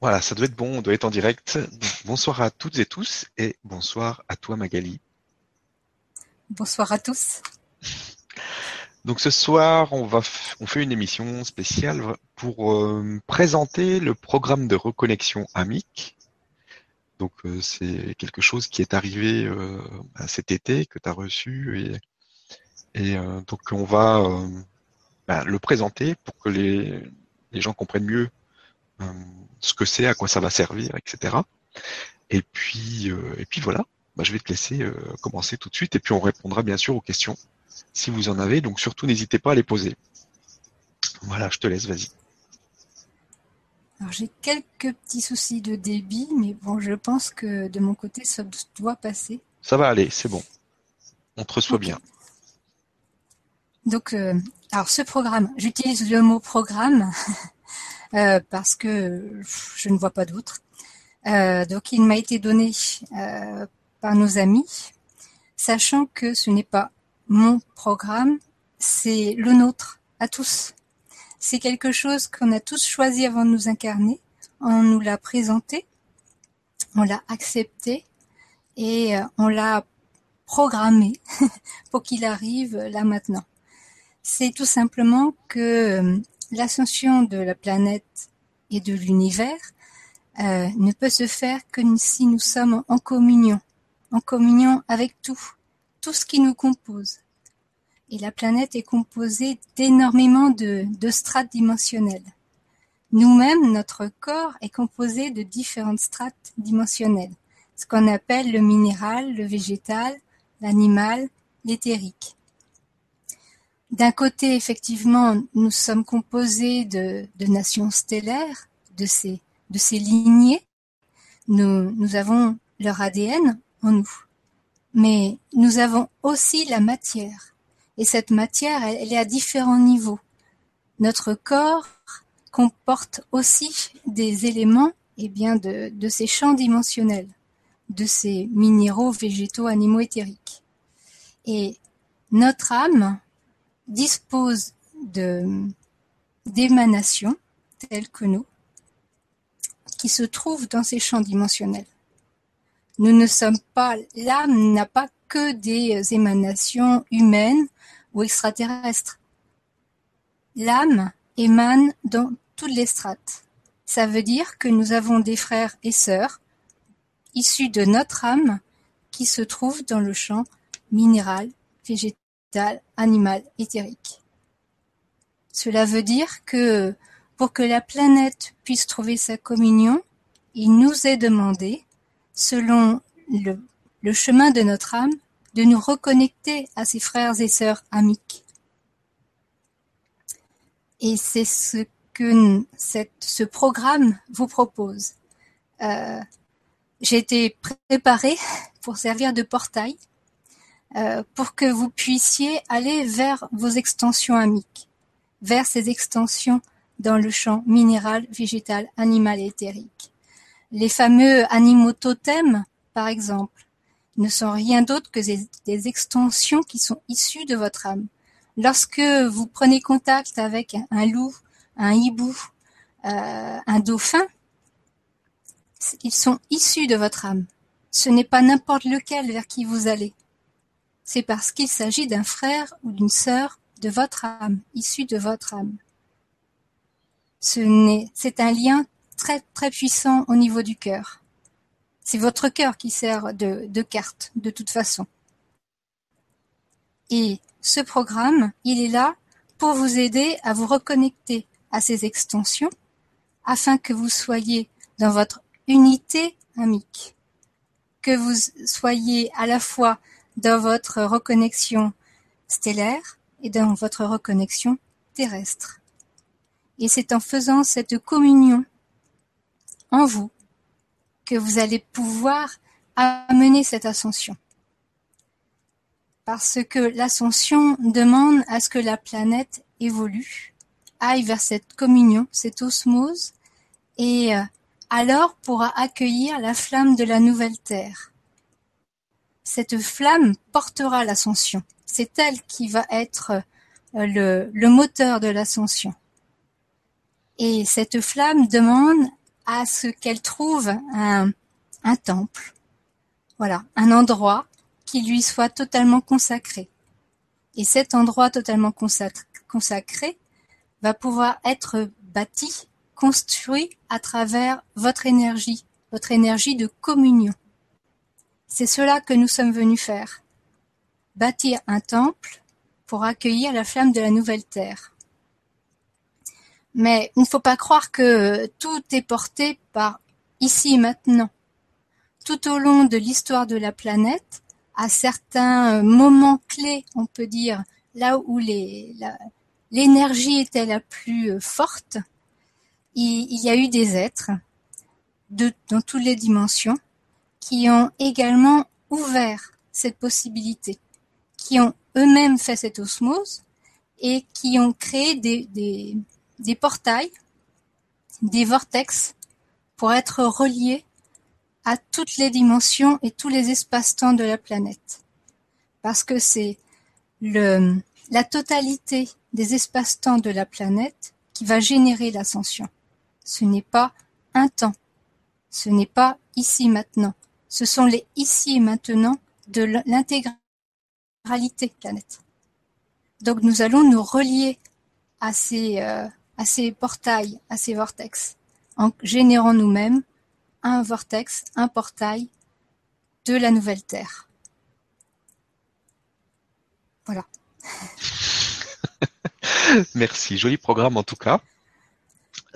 Voilà, ça doit être bon, on doit être en direct. bonsoir à toutes et tous et bonsoir à toi Magali. Bonsoir à tous. Donc ce soir, on va on fait une émission spéciale pour euh, présenter le programme de reconnexion AMIC. Donc euh, c'est quelque chose qui est arrivé euh, cet été que tu as reçu et, et donc on va bah, le présenter pour que les, les gens comprennent mieux ce que c'est, à quoi ça va servir, etc. Et puis, euh, et puis voilà, bah, je vais te laisser euh, commencer tout de suite et puis on répondra bien sûr aux questions si vous en avez. Donc surtout, n'hésitez pas à les poser. Voilà, je te laisse, vas-y. Alors j'ai quelques petits soucis de débit, mais bon, je pense que de mon côté, ça doit passer. Ça va aller, c'est bon. On te reçoit bien. Donc, euh, alors ce programme, j'utilise le mot programme Euh, parce que je ne vois pas d'autre. Euh, donc il m'a été donné par nos amis, sachant que ce n'est pas mon programme, c'est le nôtre, à tous. C'est quelque chose qu'on a tous choisi avant de nous incarner. On nous l'a présenté, on l'a accepté et on l'a programmé pour qu'il arrive là maintenant. C'est tout simplement que l'ascension de la planète et de l'univers euh, ne peut se faire que si nous sommes en communion, en communion avec tout, tout ce qui nous compose. Et la planète est composée d'énormément de, de strates dimensionnelles. Nous-mêmes, notre corps est composé de différentes strates dimensionnelles, ce qu'on appelle le minéral, le végétal, l'animal, l'éthérique. D'un côté, effectivement, nous sommes composés de, nations stellaires, de ces, lignées. Nous, nous avons leur ADN en nous. Mais nous avons aussi la matière. Et cette matière, elle, est à différents niveaux. Notre corps comporte aussi des éléments eh bien, de, de ces champs dimensionnels, de ces minéraux, végétaux, animaux éthériques. Et notre âme, dispose de d'émanations telles que nous, qui se trouvent dans ces champs dimensionnels. Nous ne sommes pas, l'âme n'a pas que des émanations humaines ou extraterrestres. L'âme émane dans toutes les strates. Ça veut dire que nous avons des frères et sœurs issus de notre âme qui se trouvent dans le champ minéral, végétal animal éthérique. Cela veut dire que pour que la planète puisse trouver sa communion, il nous est demandé, selon le, chemin de notre âme, de nous reconnecter à ses frères et sœurs amiques. Et c'est ce que ce programme vous propose. Euh, J'ai été préparée pour servir de portail pour que vous puissiez aller vers vos extensions amiques, vers ces extensions dans le champ minéral, végétal, animal et éthérique. Les fameux animaux totems, par exemple, ne sont rien d'autre que des, extensions qui sont issues de votre âme. Lorsque vous prenez contact avec un loup, un hibou, euh, un dauphin, ils sont issus de votre âme. Ce n'est pas n'importe lequel vers qui vous allez c'est parce qu'il s'agit d'un frère ou d'une sœur de votre âme, issu de votre âme. C'est un lien très très puissant au niveau du cœur. C'est votre cœur qui sert de, de carte, de toute façon. Et ce programme, il est là pour vous aider à vous reconnecter à ces extensions afin que vous soyez dans votre unité amique, que vous soyez à la fois dans votre reconnexion stellaire et dans votre reconnexion terrestre. Et c'est en faisant cette communion en vous que vous allez pouvoir amener cette ascension. Parce que l'ascension demande à ce que la planète évolue, aille vers cette communion, cette osmose, et euh, alors pourra accueillir la flamme de la nouvelle Terre cette flamme portera l'ascension. C'est elle qui va être euh, le, moteur de l'ascension. Et cette flamme demande à ce qu'elle trouve un, un temple. Voilà, un endroit qui lui soit totalement consacré. Et cet endroit totalement consacré va pouvoir être bâti, construit à travers votre énergie, votre énergie de communion. C'est cela que nous sommes venus faire. Bâtir un temple pour accueillir la flamme de la nouvelle terre. Mais il ne faut pas croire que tout est porté par ici et maintenant. Tout au long de l'histoire de la planète, à certains moments clés, on peut dire, là où l'énergie était la plus forte, il, y a eu des êtres dans toutes les dimensions qui ont également ouvert cette possibilité, qui ont eux-mêmes fait cette osmose et qui ont créé des, des, des portails, des vortex pour être reliés à toutes les dimensions et tous les espaces-temps de la planète. Parce que c'est le, la totalité des espaces-temps de la planète qui va générer l'ascension. Ce n'est pas un temps. Ce n'est pas ici maintenant. Ce sont les ici et maintenant de l'intégralité planète. Donc nous allons nous relier à ces, euh, à ces portails, à ces vortex, en générant nous-mêmes un vortex, un portail de la nouvelle Terre. Voilà. Merci, joli programme en tout cas.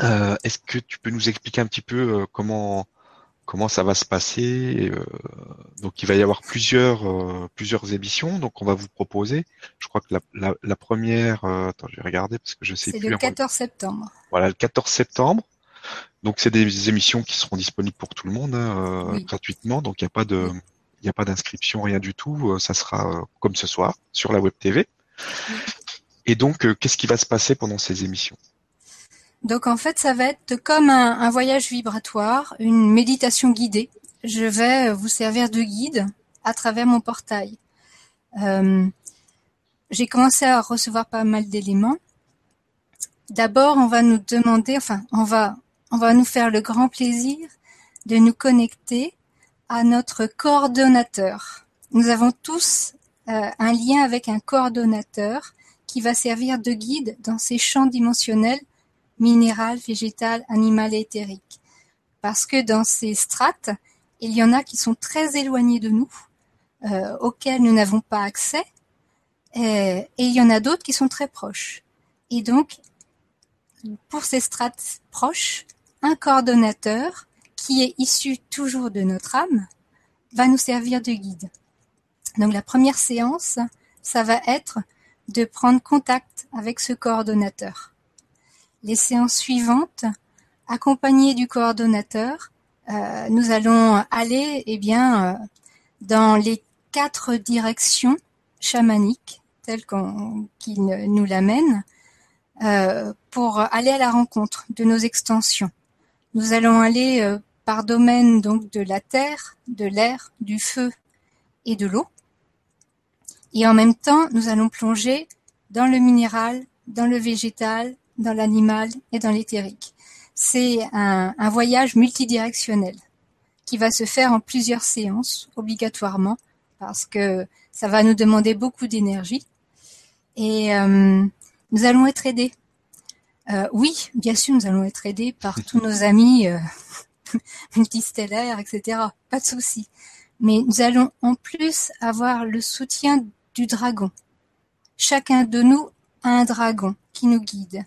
Euh, est-ce que tu peux nous expliquer un petit peu euh, comment comment ça va se passer euh, Donc il va y avoir plusieurs plusieurs émissions, donc on va vous proposer. Je crois que la, la, première, attends, je vais regarder parce que je sais plus. C'est le 14 septembre. Voilà, le 14 septembre. Donc c'est des émissions qui seront disponibles pour tout le monde hein, gratuitement, donc il n'y a pas de il n'y a pas d'inscription, rien du tout. Ça sera comme ce soir sur la web TV. Et donc, qu'est-ce qui va se passer pendant ces émissions? Donc en fait, ça va être comme un, voyage vibratoire, une méditation guidée. Je vais vous servir de guide à travers mon portail. Euh, j'ai commencé à recevoir pas mal d'éléments. D'abord, on va nous demander, enfin, on va, on va nous faire le grand plaisir de nous connecter à notre coordonnateur. Nous avons tous euh, un lien avec un coordonnateur qui va servir de guide dans ces champs dimensionnels minéral, végétal, animal et éthérique. Parce que dans ces strates, il y en a qui sont très éloignés de nous, euh, auxquels nous n'avons pas accès, et, il y en a d'autres qui sont très proches. Et donc, pour ces strates proches, un coordonnateur qui est issu toujours de notre âme va nous servir de guide. Donc la première séance, ça va être de prendre contact avec ce coordonnateur les séances suivantes, accompagnées du coordonnateur, euh, nous allons aller eh bien, euh, dans les quatre directions chamaniques telles qu'on, nous l'amènent euh, pour aller à la rencontre de nos extensions. Nous allons aller par domaine donc de la terre, de l'air, du feu et de l'eau. Et en même temps, nous allons plonger dans le minéral, dans le végétal, dans l'animal et dans l'éthérique. C'est un, voyage multidirectionnel qui va se faire en plusieurs séances obligatoirement parce que ça va nous demander beaucoup d'énergie et euh, nous allons être aidés. Euh, oui, bien sûr, nous allons être aidés par tous nos amis euh, multistellaires, etc. Pas de souci. Mais nous allons en plus avoir le soutien du dragon. Chacun de nous a un dragon qui nous guide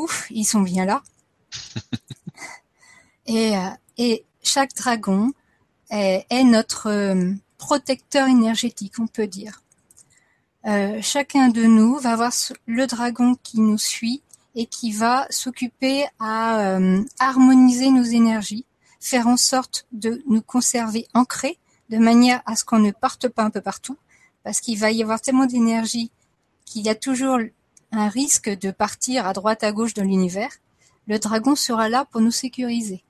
ouf, ils sont bien là. et, euh, et chaque dragon est, notre euh, protecteur énergétique, on peut dire. Euh, chacun de nous va avoir le dragon qui nous suit et qui va s'occuper à harmoniser nos énergies, faire en sorte de nous conserver ancrés de manière à ce qu'on ne parte pas un peu partout, parce qu'il va y avoir tellement d'énergie qu'il y a toujours un risque de partir à droite à gauche dans l'univers, le dragon sera là pour nous sécuriser.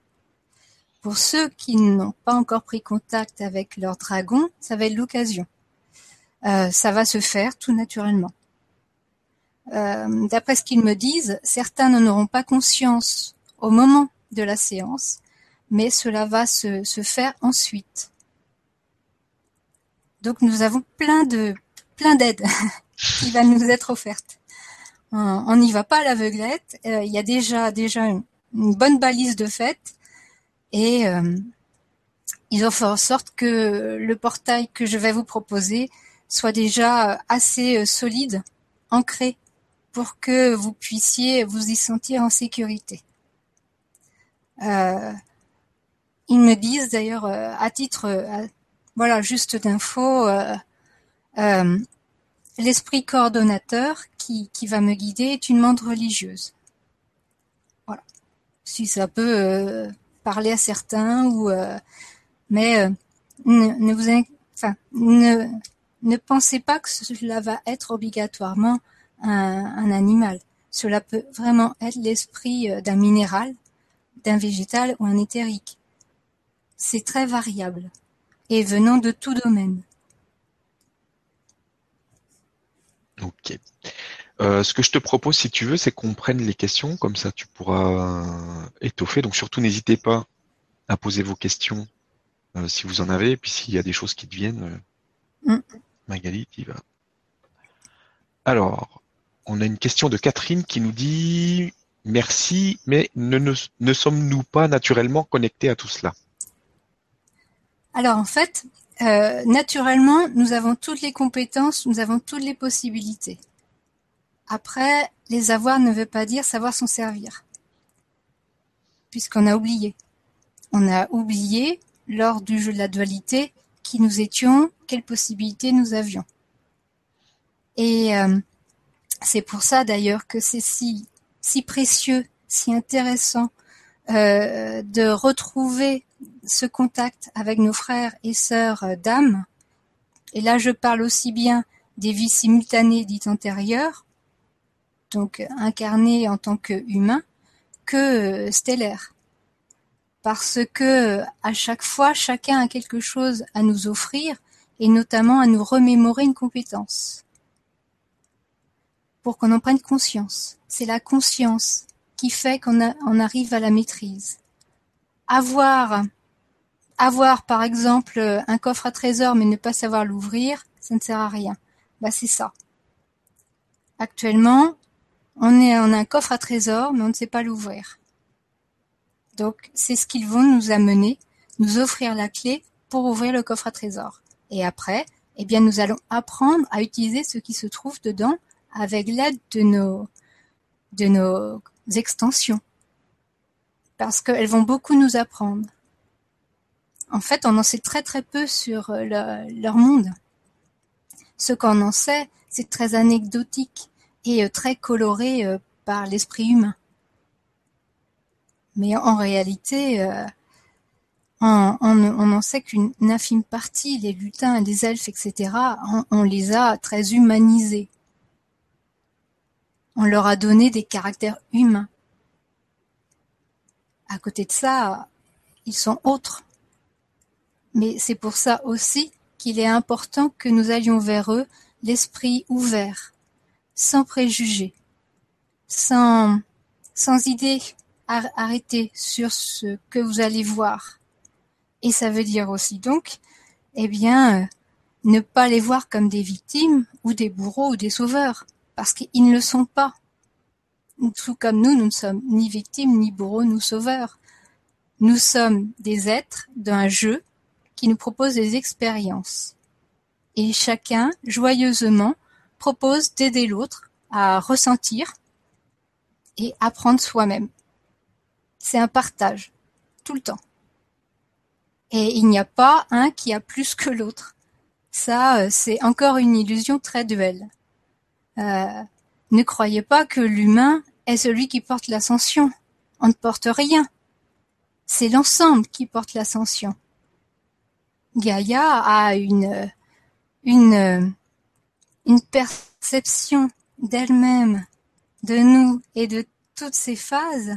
Pour ceux qui n'ont pas encore pris contact avec leur dragon, ça va être l'occasion. Euh, ça va se faire tout naturellement. euh, d'après ce qu'ils me disent, certains n'en auront pas conscience au moment de la séance, mais cela va se, faire ensuite. Donc nous avons plein de plein d'aides qui va nous être offerte. On n'y va pas à l'aveuglette. Euh, il y a déjà déjà une, bonne balise de fait et euh, ils ont fait en sorte que le portail que je vais vous proposer soit déjà assez solide, ancré pour que vous puissiez vous y sentir en sécurité. Euh, ils me disent d'ailleurs euh, à titre, euh, voilà, juste d'info, l'esprit coordonnateur qui, va me guider est une menthe religieuse. Voilà. Si ça peut parler à certains ou mais ne, ne, pensez pas que cela va être obligatoirement un, animal. Cela peut vraiment être l'esprit euh, d'un minéral, d'un végétal ou un éthérique. C'est très variable et venant de tout domaine. Ok. Euh, ce que je te propose, si tu veux, c'est qu'on prenne les questions, comme ça tu pourras étoffer. Donc surtout, n'hésitez pas à poser vos questions euh, si vous en avez, et puis s'il y a des choses qui te viennent, mm. Magali, tu vas. Alors, on a une question de Catherine qui nous dit merci, mais ne, sommes-nous pas naturellement connectés à tout cela? Alors en fait, euh, naturellement, nous avons toutes les compétences, nous avons toutes les possibilités. Après, les avoir ne veut pas dire savoir s'en servir, puisqu'on a oublié. On a oublié, lors du jeu de la dualité, qui nous étions, quelles possibilités nous avions. Et euh, c'est pour ça d'ailleurs que c'est si, précieux, si intéressant euh, de retrouver ce contact avec nos frères et sœurs euh, d'âme. Et là, je parle aussi bien des vies simultanées dites antérieures, donc incarnées en tant qu'humains, que euh, stellaires. Parce que à chaque fois, chacun a quelque chose à nous offrir et notamment à nous remémorer une compétence pour qu'on en prenne conscience. C'est la conscience qui fait qu'on on arrive à la maîtrise. Avoir, avoir par exemple un coffre à trésor mais ne pas savoir l'ouvrir, ça ne sert à rien. Bah c'est ça. Actuellement, on est on a un coffre à trésor mais on ne sait pas l'ouvrir. Donc c'est ce qu'ils vont nous amener, nous offrir la clé pour ouvrir le coffre à trésor. Et après, eh bien nous allons apprendre à utiliser ce qui se trouve dedans avec l'aide de nos, de nos extensions. Parce qu'elles vont beaucoup nous apprendre. En fait, on en sait très très peu sur leur monde. Ce qu'on en sait, c'est très anecdotique et euh, très coloré euh, par l'esprit humain. Mais en réalité, on, on, en sait qu'une infime partie, les lutins, les elfes, etc., on les a très humanisés. On leur a donné des caractères humains. À côté de ça, ils sont autres. Mais c'est pour ça aussi qu'il est important que nous allions vers eux l'esprit ouvert, sans préjugés, sans, sans idées arrêtées sur ce que vous allez voir. Et ça veut dire aussi donc, eh bien, ne pas les voir comme des victimes ou des bourreaux ou des sauveurs parce qu'ils ne le sont pas. Tout comme nous, nous ne sommes ni victimes, ni bourreaux, ni sauveurs. Nous sommes des êtres d'un jeu qui nous propose des expériences. Et chacun, joyeusement, propose d'aider l'autre à ressentir et apprendre soi-même. C'est un partage, tout le temps. Et il n'y a pas un qui a plus que l'autre. Ça, euh, c'est encore une illusion très duelle. Euh, ne croyez pas que l'humain est celui qui porte l'ascension. On ne porte rien. C'est l'ensemble qui porte l'ascension. Gaïa a une, une, une perception d'elle-même, de nous et de toutes ces phases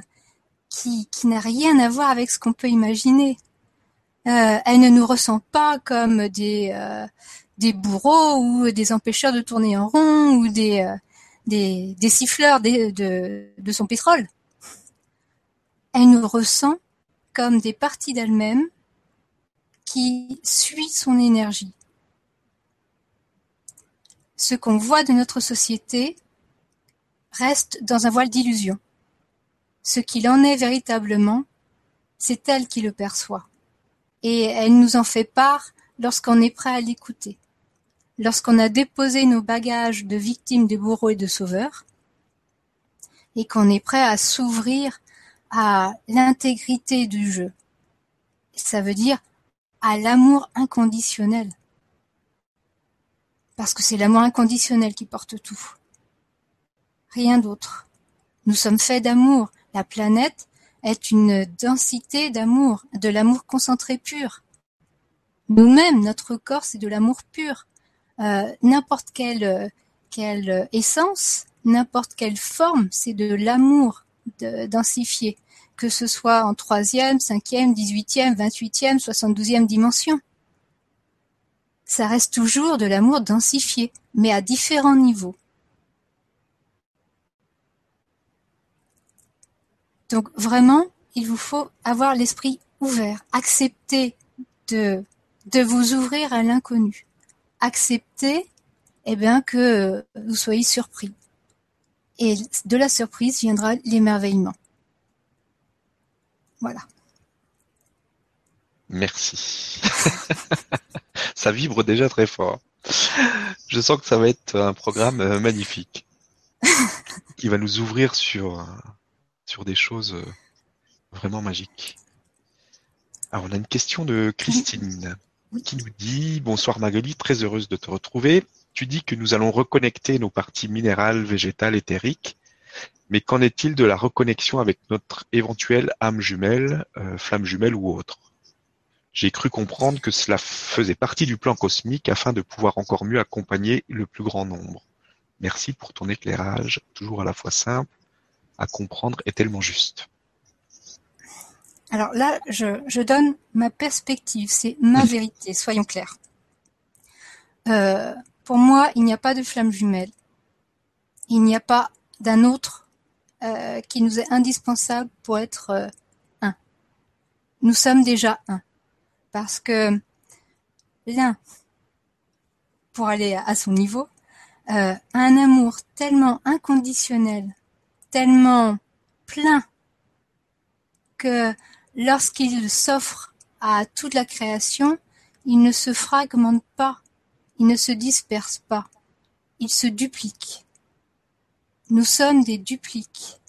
qui, qui n'a rien à voir avec ce qu'on peut imaginer. Euh, elle ne nous ressent pas comme des, euh, des bourreaux ou des empêcheurs de tourner en rond ou des, euh, des, des siffleurs de, de son pétrole. Elle nous ressent comme des parties d'elle-même qui suit son énergie. Ce qu'on voit de notre société reste dans un voile d'illusion. Ce qu'il en est véritablement, c'est elle qui le perçoit. Et elle nous en fait part lorsqu'on est prêt à l'écouter. Lorsqu'on a déposé nos bagages de victimes, de bourreaux et de sauveurs, et qu'on est prêt à s'ouvrir à l'intégrité du jeu. Ça veut dire à l'amour inconditionnel. Parce que c'est l'amour inconditionnel qui porte tout. Rien d'autre. Nous sommes faits d'amour. La planète est une densité d'amour, de l'amour concentré pur. Nous-mêmes, notre corps, c'est de l'amour pur. Euh, n'importe quelle, quelle essence, n'importe quelle forme, c'est de l'amour densifié, que ce soit en troisième, cinquième, dix-huitième, vingt-huitième, soixante-douzième dimension. Ça reste toujours de l'amour densifié, mais à différents niveaux. Donc vraiment, il vous faut avoir l'esprit ouvert, accepter de, de vous ouvrir à l'inconnu, accepter eh bien, que vous soyez surpris. Et de la surprise viendra l'émerveillement. Voilà. Merci. ça vibre déjà très fort. Je sens que ça va être un programme euh, magnifique qui va nous ouvrir sur, euh, sur des choses euh, vraiment magiques. Alors, on a une question de Christine qui nous dit Bonsoir Magali, très heureuse de te retrouver. Tu dis que nous allons reconnecter nos parties minérales, végétales, éthériques mais qu'en est-il de la reconnexion avec notre éventuelle âme jumelle, flamme jumelle ou autre? J'ai cru comprendre que cela faisait partie du plan cosmique afin de pouvoir encore mieux accompagner le plus grand nombre. Merci pour ton éclairage, toujours à la fois simple à comprendre et tellement juste. Alors là, je, donne ma perspective, c'est ma vérité, soyons clairs. Euh, pour moi, il n'y a pas de flamme jumelle. Il n'y a pas d'un autre euh, qui nous est indispensable pour être euh, un. Nous sommes déjà un. Parce que l'un, pour aller à son niveau, euh, a un amour tellement inconditionnel, tellement plein, que lorsqu'il s'offre à toute la création, il ne se fragmente pas, il ne se disperse pas, il se duplique. Nous sommes des dupliques,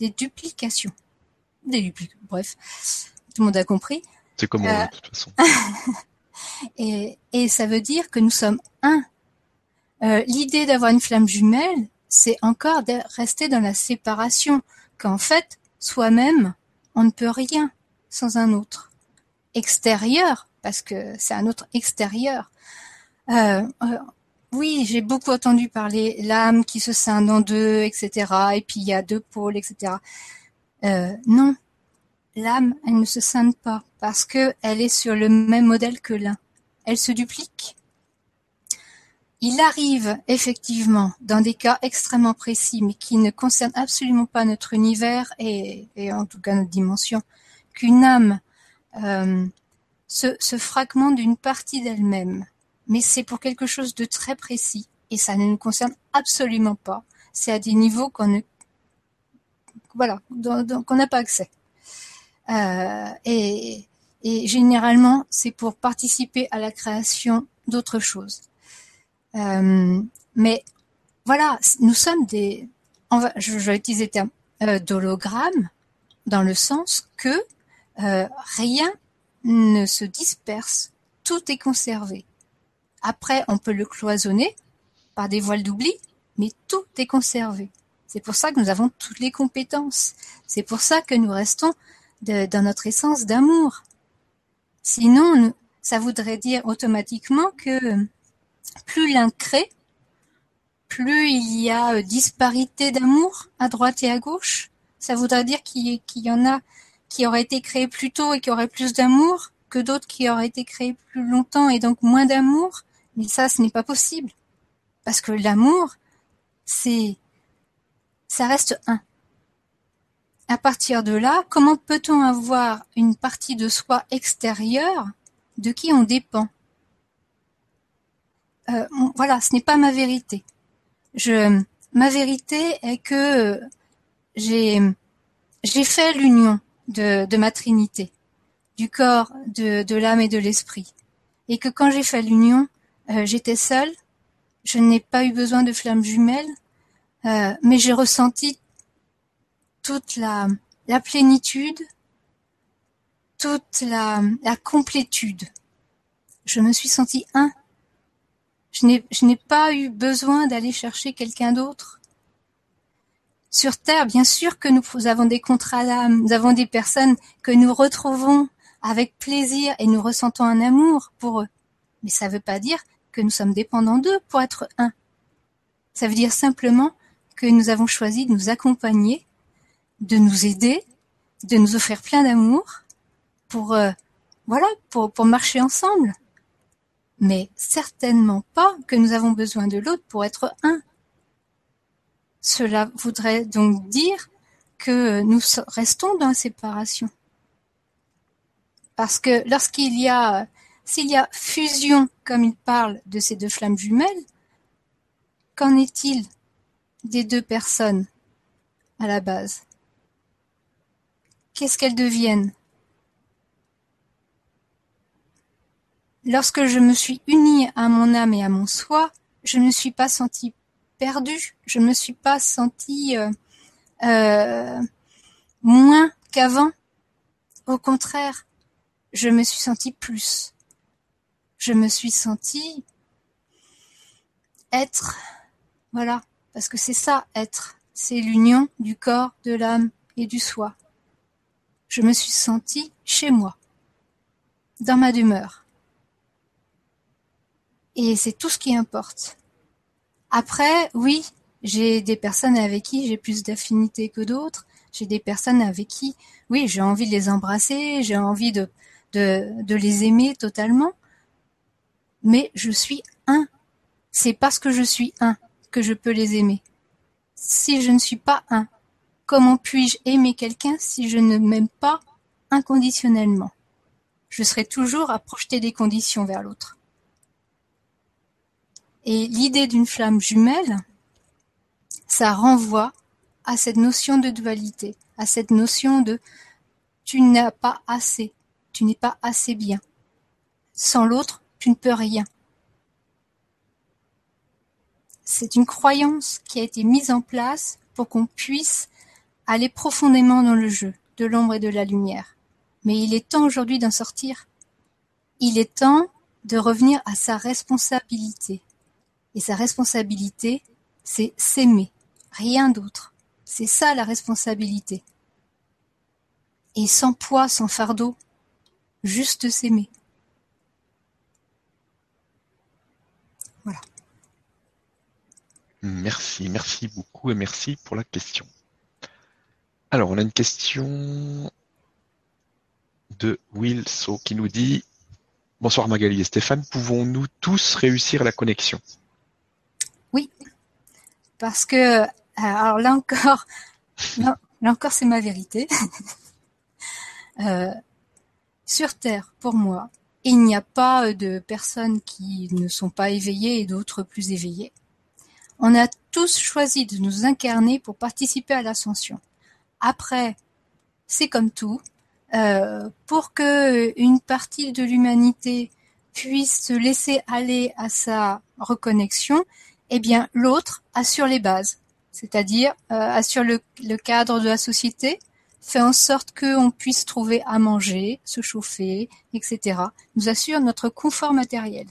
des duplications. Des dupliques, bref, tout le monde a compris. Et, ça veut dire que nous sommes un. Euh, l'idée d'avoir une flamme jumelle, c'est encore de rester dans la séparation, qu'en fait, soi-même, on ne peut rien sans un autre. Extérieur, parce que c'est un autre extérieur. Euh, euh oui, j'ai beaucoup entendu parler l'âme qui se scinde en deux, etc. Et puis il y a deux pôles, etc. Non, l'âme, elle ne se scinde pas parce que elle est sur le même modèle que l'un. Elle se duplique. Il arrive effectivement, dans des cas extrêmement précis, mais qui ne concernent absolument pas notre univers et, en tout cas notre dimension, qu'une âme euh, se, fragmente d'une partie d'elle-même mais c'est pour quelque chose de très précis et ça ne nous concerne absolument pas. C'est à des niveaux qu'on ne, voilà, qu'on n'a pas accès. Euh, et, généralement, c'est pour participer à la création d'autres choses. Euh, mais voilà, nous sommes des, je, vais utiliser le terme euh, d'hologramme dans le sens que rien ne se disperse, tout est conservé. Après, on peut le cloisonner par des voiles d'oubli, mais tout est conservé. C'est pour ça que nous avons toutes les compétences. C'est pour ça que nous restons dans notre essence d'amour. Sinon, ça voudrait dire automatiquement que plus l'un crée, plus il y a euh, disparité d'amour à droite et à gauche. Ça voudrait dire qu'il y en a qui auraient été créés plus tôt et qui auraient plus d'amour que d'autres qui auraient été créés plus longtemps et donc moins d'amour. Mais ça, ce n'est pas possible. Parce que l'amour, c'est ça reste un. À partir de là, comment peut-on avoir une partie de soi extérieure de qui on dépend? Euh, Voilà, ce n'est pas ma vérité. Je, ma vérité est que j'ai j'ai fait l'union de, de ma Trinité, du corps, de, de l'âme et de l'esprit, et que quand j'ai fait l'union, euh, j'étais seule, je n'ai pas eu besoin de flammes jumelles, euh, mais j'ai ressenti toute la, plénitude, toute la, la complétude. Je me suis sentie un. Je n'ai, je n'ai pas eu besoin d'aller chercher quelqu'un d'autre. Sur Terre, bien sûr que nous avons des contrats d'âme, nous avons des personnes que nous retrouvons avec plaisir et nous ressentons un amour pour eux. Mais ça ne veut pas dire que nous sommes dépendants d'eux pour être un. Ça veut dire simplement que nous avons choisi de nous accompagner, de nous aider, de nous offrir plein d'amour pour euh, voilà, pour, pour marcher ensemble. Mais certainement pas que nous avons besoin de l'autre pour être un. Cela voudrait donc dire que nous restons dans la séparation. Parce que lorsqu'il y a, s'il y a fusion, comme il parle de ces deux flammes jumelles, qu'en est-il des deux personnes à la base? Qu'est-ce qu'elles deviennent Lorsque je me suis unie à mon âme et à mon soi, je ne me suis pas sentie perdue, je ne me suis pas sentie euh, euh, moins qu'avant. Au contraire, je me suis sentie plus. Je me suis sentie être, voilà, parce que c'est ça, être. C'est l'union du corps, de l'âme et du soi. Je me suis sentie chez moi, dans ma demeure. Et c'est tout ce qui importe. Après, oui, j'ai des personnes avec qui j'ai plus d'affinité que d'autres. J'ai des personnes avec qui, oui, j'ai envie de les embrasser, j'ai envie de, de, de les aimer totalement. Mais je suis un. C'est parce que je suis un que je peux les aimer. Si je ne suis pas un, comment puis-je aimer quelqu'un si je ne m'aime pas inconditionnellement? Je serai toujours à projeter des conditions vers l'autre. Et l'idée d'une flamme jumelle, ça renvoie à cette notion de dualité, à cette notion de tu n'as pas assez, tu n'es pas assez bien. Sans l'autre, tu ne peux rien. C'est une croyance qui a été mise en place pour qu'on puisse aller profondément dans le jeu de l'ombre et de la lumière. Mais il est temps aujourd'hui d'en sortir. Il est temps de revenir à sa responsabilité. Et sa responsabilité, c'est s'aimer, rien d'autre. C'est ça la responsabilité. Et sans poids, sans fardeau, juste s'aimer. Voilà. Merci, merci beaucoup et merci pour la question. Alors, on a une question de Wilso qui nous dit Bonsoir Magali et Stéphane, pouvons-nous tous réussir la connexion? Oui, parce que, euh, alors là encore, là encore c'est ma vérité. Euh, sur Terre, pour moi, il n'y a pas de personnes qui ne sont pas éveillées et d'autres plus éveillées. On a tous choisi de nous incarner pour participer à l'ascension. Après, c'est comme tout. Euh, pour que une partie de l'humanité puisse se laisser aller à sa reconnexion, eh bien l'autre assure les bases, c'est-à-dire euh, assure le, le, cadre de la société, fait en sorte qu'on puisse trouver à manger, se chauffer, etc. Nous assure notre confort matériel.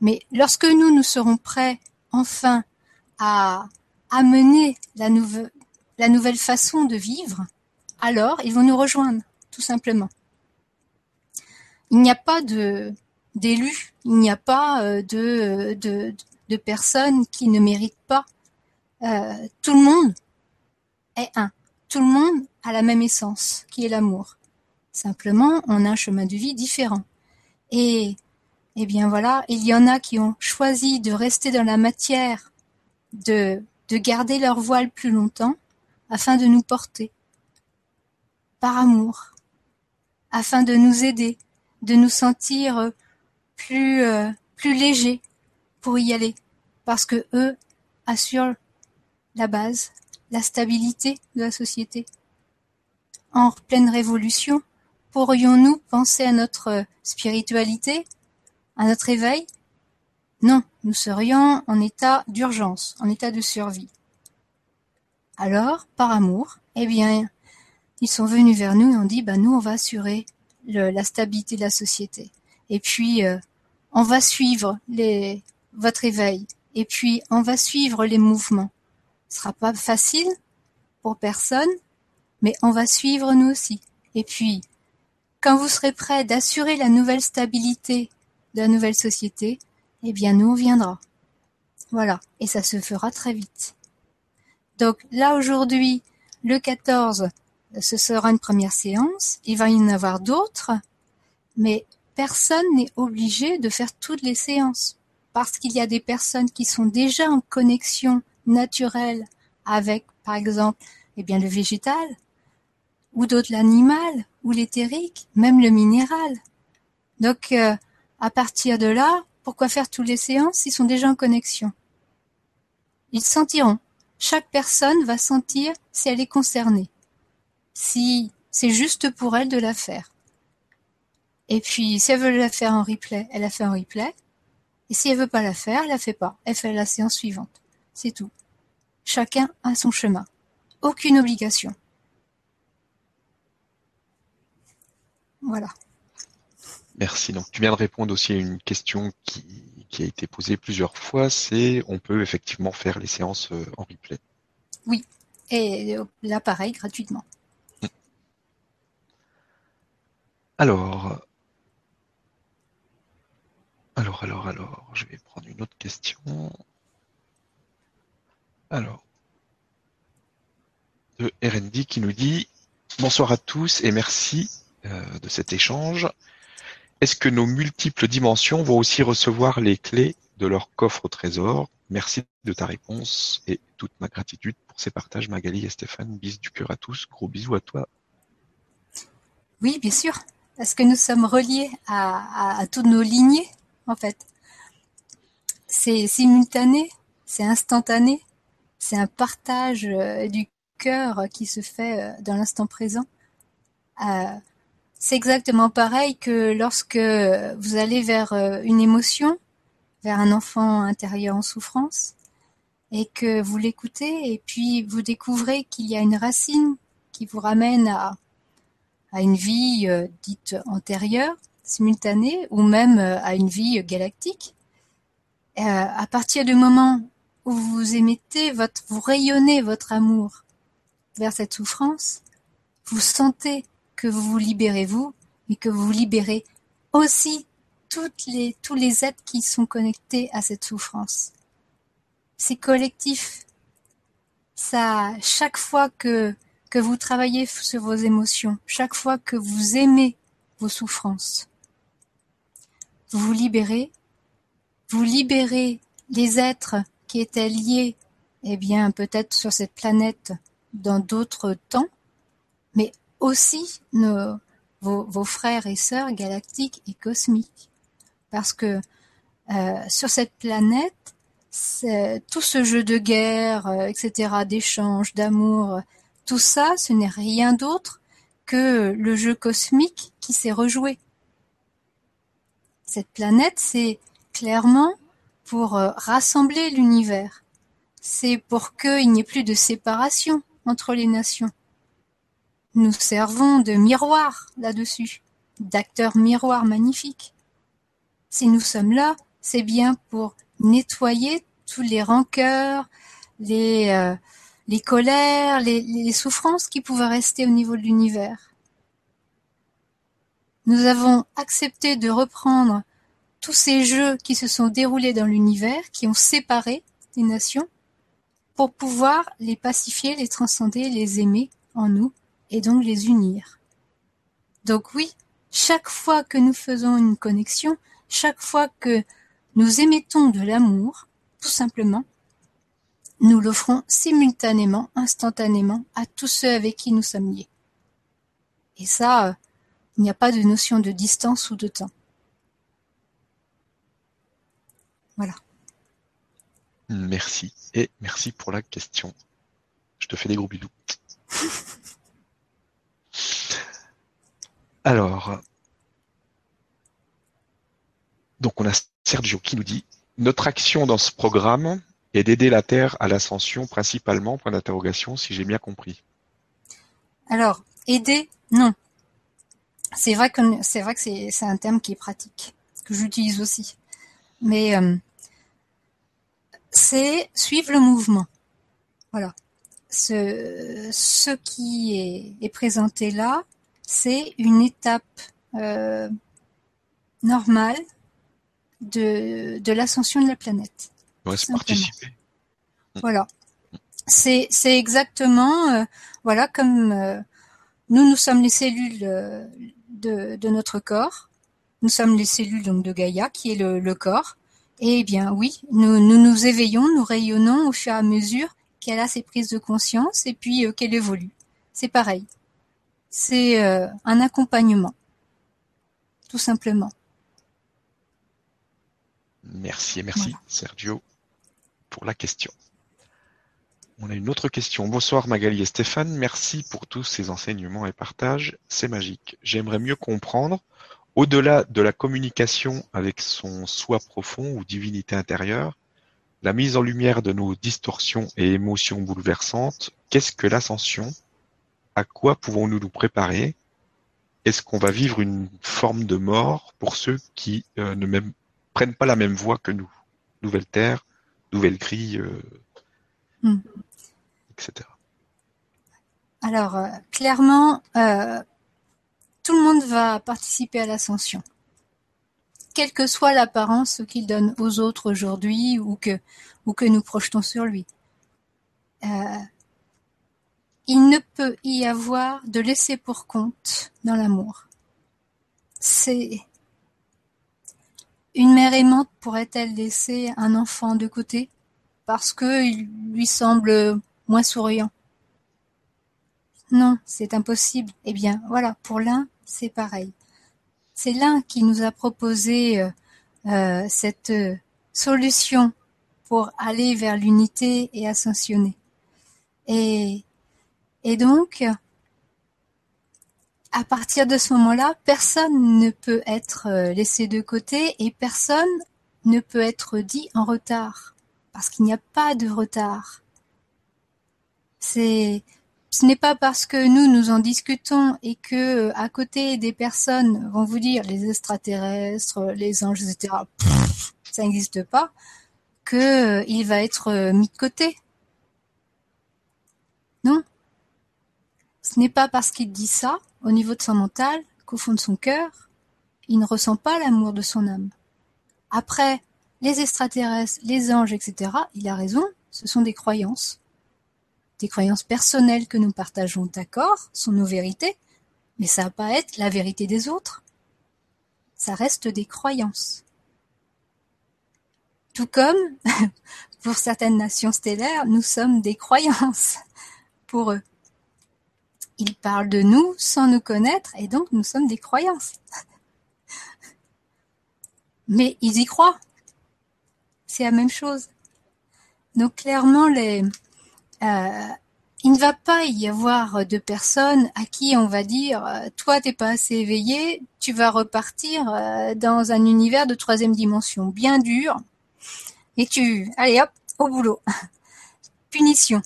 Mais lorsque nous, nous serons prêts enfin à amener la, nouvelle, façon de vivre, alors ils vont nous rejoindre, tout simplement. Il n'y a pas de d'élus, il n'y a pas euh, de, personnes qui ne méritent pas. Euh, tout le monde est un. Tout le monde a la même essence, qui est l'amour. Simplement, on a un chemin de vie différent. Et eh bien voilà, il y en a qui ont choisi de rester dans la matière, de de garder leur voile plus longtemps afin de nous porter. Par amour, afin de nous aider, de nous sentir plus, euh, plus légers pour y aller, parce que eux assurent la base, la stabilité de la société. En pleine révolution, pourrions-nous penser à notre spiritualité, à notre éveil? Non, nous serions en état d'urgence, en état de survie. Alors, par amour, eh bien, ils sont venus vers nous et ont dit, bah, nous, on va assurer la stabilité de la société. Et puis, euh, on va suivre votre éveil. Et puis, on va suivre les mouvements. Ce sera pas facile pour personne, mais on va suivre nous aussi. Et puis, quand vous serez prêt d'assurer la nouvelle stabilité de la nouvelle société, eh bien, nous, on viendra. Voilà. Et ça se fera très vite. Donc, là, aujourd'hui, le 14, ce sera une première séance. Il va y en avoir d'autres, mais personne n'est obligé de faire toutes les séances parce qu'il y a des personnes qui sont déjà en connexion naturelle avec, par exemple, eh bien, le végétal, ou d'autres l'animal, ou l'éthérique, même le minéral. Donc, euh, à partir de là, pourquoi faire toutes les séances Ils sont déjà en connexion. Ils sentiront. Chaque personne va sentir si elle est concernée, si c'est juste pour elle de la faire. Et puis, si elle veut la faire en replay, elle la fait en replay. Et si elle veut pas la faire, elle la fait pas. Elle fait la séance suivante. C'est tout. Chacun a son chemin. Aucune obligation. Voilà. Merci. Donc, tu viens de répondre aussi à une question qui, qui a été posée plusieurs fois. C'est, on peut effectivement faire les séances euh, en replay. Oui. Et là, pareil, gratuitement. Alors, alors, alors, alors, je vais prendre une autre question. Alors, de RND qui nous dit Bonsoir à tous et merci euh, de cet échange. Est-ce que nos multiples dimensions vont aussi recevoir les clés de leur coffre au trésor? Merci de ta réponse et toute ma gratitude pour ces partages, Magali et Stéphane. Bis du cœur à tous. Gros bisous à toi. Oui, bien sûr, parce que nous sommes reliés à toutes nos lignées en fait. C'est simultané, c'est instantané, c'est un partage euh, du cœur qui se fait euh, dans l'instant présent. Euh, c'est exactement pareil que lorsque vous allez vers une émotion, vers un enfant intérieur en souffrance, et que vous l'écoutez, et puis vous découvrez qu'il y a une racine qui vous ramène à, une vie dite antérieure, simultanée ou même euh, à une vie galactique. Euh, à partir du moment où vous émettez votre, vous rayonnez votre amour vers cette souffrance, vous sentez que vous vous libérez vous, mais que vous libérez aussi tous les êtres qui sont connectés à cette souffrance. C'est collectif. Ça, chaque fois que, que vous travaillez sur vos émotions, chaque fois que vous aimez vos souffrances, vous vous libérez, vous libérez les êtres qui étaient liés, eh bien, peut-être sur cette planète dans d'autres temps, mais aussi nos, vos, vos, frères et sœurs galactiques et cosmiques. Parce que euh, sur cette planète, tout ce jeu de guerre, euh, etc., d'échange, d'amour, tout ça, ce n'est rien d'autre que le jeu cosmique qui s'est rejoué. Cette planète, c'est clairement pour euh, rassembler l'univers. C'est pour qu'il n'y ait plus de séparation entre les nations. Nous servons de miroir là-dessus, d'acteurs miroirs magnifiques. Si nous sommes là, c'est bien pour nettoyer tous les rancœurs, les, euh, colères, les souffrances qui pouvaient rester au niveau de l'univers. Nous avons accepté de reprendre tous ces jeux qui se sont déroulés dans l'univers, qui ont séparé les nations, pour pouvoir les pacifier, les transcender, les aimer en nous, et donc les unir. Donc oui, chaque fois que nous faisons une connexion, chaque fois que nous émettons de l'amour, tout simplement, nous l'offrons simultanément, instantanément, à tous ceux avec qui nous sommes liés. Et ça, euh, il n'y a pas de notion de distance ou de temps. Voilà. Merci. Et merci pour la question. Je te fais des gros bisous. Alors, donc on a Sergio qui nous dit notre action dans ce programme est d'aider la Terre à l'ascension principalement, point d'interrogation, si j'ai bien compris. Alors, aider, non. C'est vrai que c'est un terme qui est pratique, que j'utilise aussi. Mais euh, c'est suivre le mouvement. Voilà. Ce qui est, présenté là, c'est une étape euh, normale de, de l'ascension de la planète. Ouais, c'est participer. Voilà. C'est, c'est exactement, euh, voilà, comme euh, nous, nous sommes les cellules de, de notre corps. Nous sommes les cellules donc de Gaïa, qui est le, le corps. Eh bien oui, nous, nous nous éveillons, nous rayonnons au fur et à mesure qu'elle a ses prises de conscience et puis euh, qu'elle évolue. C'est pareil. C'est euh, un accompagnement, tout simplement. Merci et merci Sergio pour la question. On a une autre question. Bonsoir Magali et Stéphane, merci pour tous ces enseignements et partages, c'est magique. J'aimerais mieux comprendre au-delà de la communication avec son soi profond ou divinité intérieure, la mise en lumière de nos distorsions et émotions bouleversantes, qu'est-ce que l'ascension À quoi pouvons-nous nous préparer? Est-ce qu'on va vivre une forme de mort pour ceux qui euh, ne même, prennent pas la même voie que nous? Nouvelle Terre, nouvelle grille, euh, hmm. etc. Alors, euh, clairement, tout le monde va participer à l'ascension. Quelle que soit l'apparence qu'il donne aux autres aujourd'hui ou que, ou que nous projetons sur lui. Il ne peut y avoir de laisser pour compte dans l'amour. C'est une mère aimante pourrait-elle laisser un enfant de côté parce qu'il lui semble moins souriant? Non, c'est impossible. Eh bien, voilà, pour l'un, c'est pareil. C'est l'un qui nous a proposé euh, euh, cette euh, solution pour aller vers l'unité et ascensionner. Et, et donc, à partir de ce moment-là, personne ne peut être laissé de côté et personne ne peut être dit en retard, parce qu'il n'y a pas de retard. C'est ce n'est pas parce que nous, nous en discutons et que, euh, à côté des personnes vont vous dire les extraterrestres, les anges, etc., ça n'existe pas, qu'il euh, va être euh, mis de côté. Non? Ce n'est pas parce qu'il dit ça, au niveau de son mental, qu'au fond de son cœur, il ne ressent pas l'amour de son âme. Après, les extraterrestres, les anges, etc., il a raison, ce sont des croyances des croyances personnelles que nous partageons, d'accord, sont nos vérités, mais ça va pas être la vérité des autres. Ça reste des croyances. Tout comme, pour certaines nations stellaires, nous sommes des croyances pour eux. Ils parlent de nous sans nous connaître et donc nous sommes des croyances. Mais ils y croient. C'est la même chose. Donc clairement, les, euh, il ne va pas y avoir de personnes à qui on va dire euh, toi t'es pas assez éveillé, tu vas repartir euh, dans un univers de troisième dimension bien dur et tu allez hop au boulot. Punition.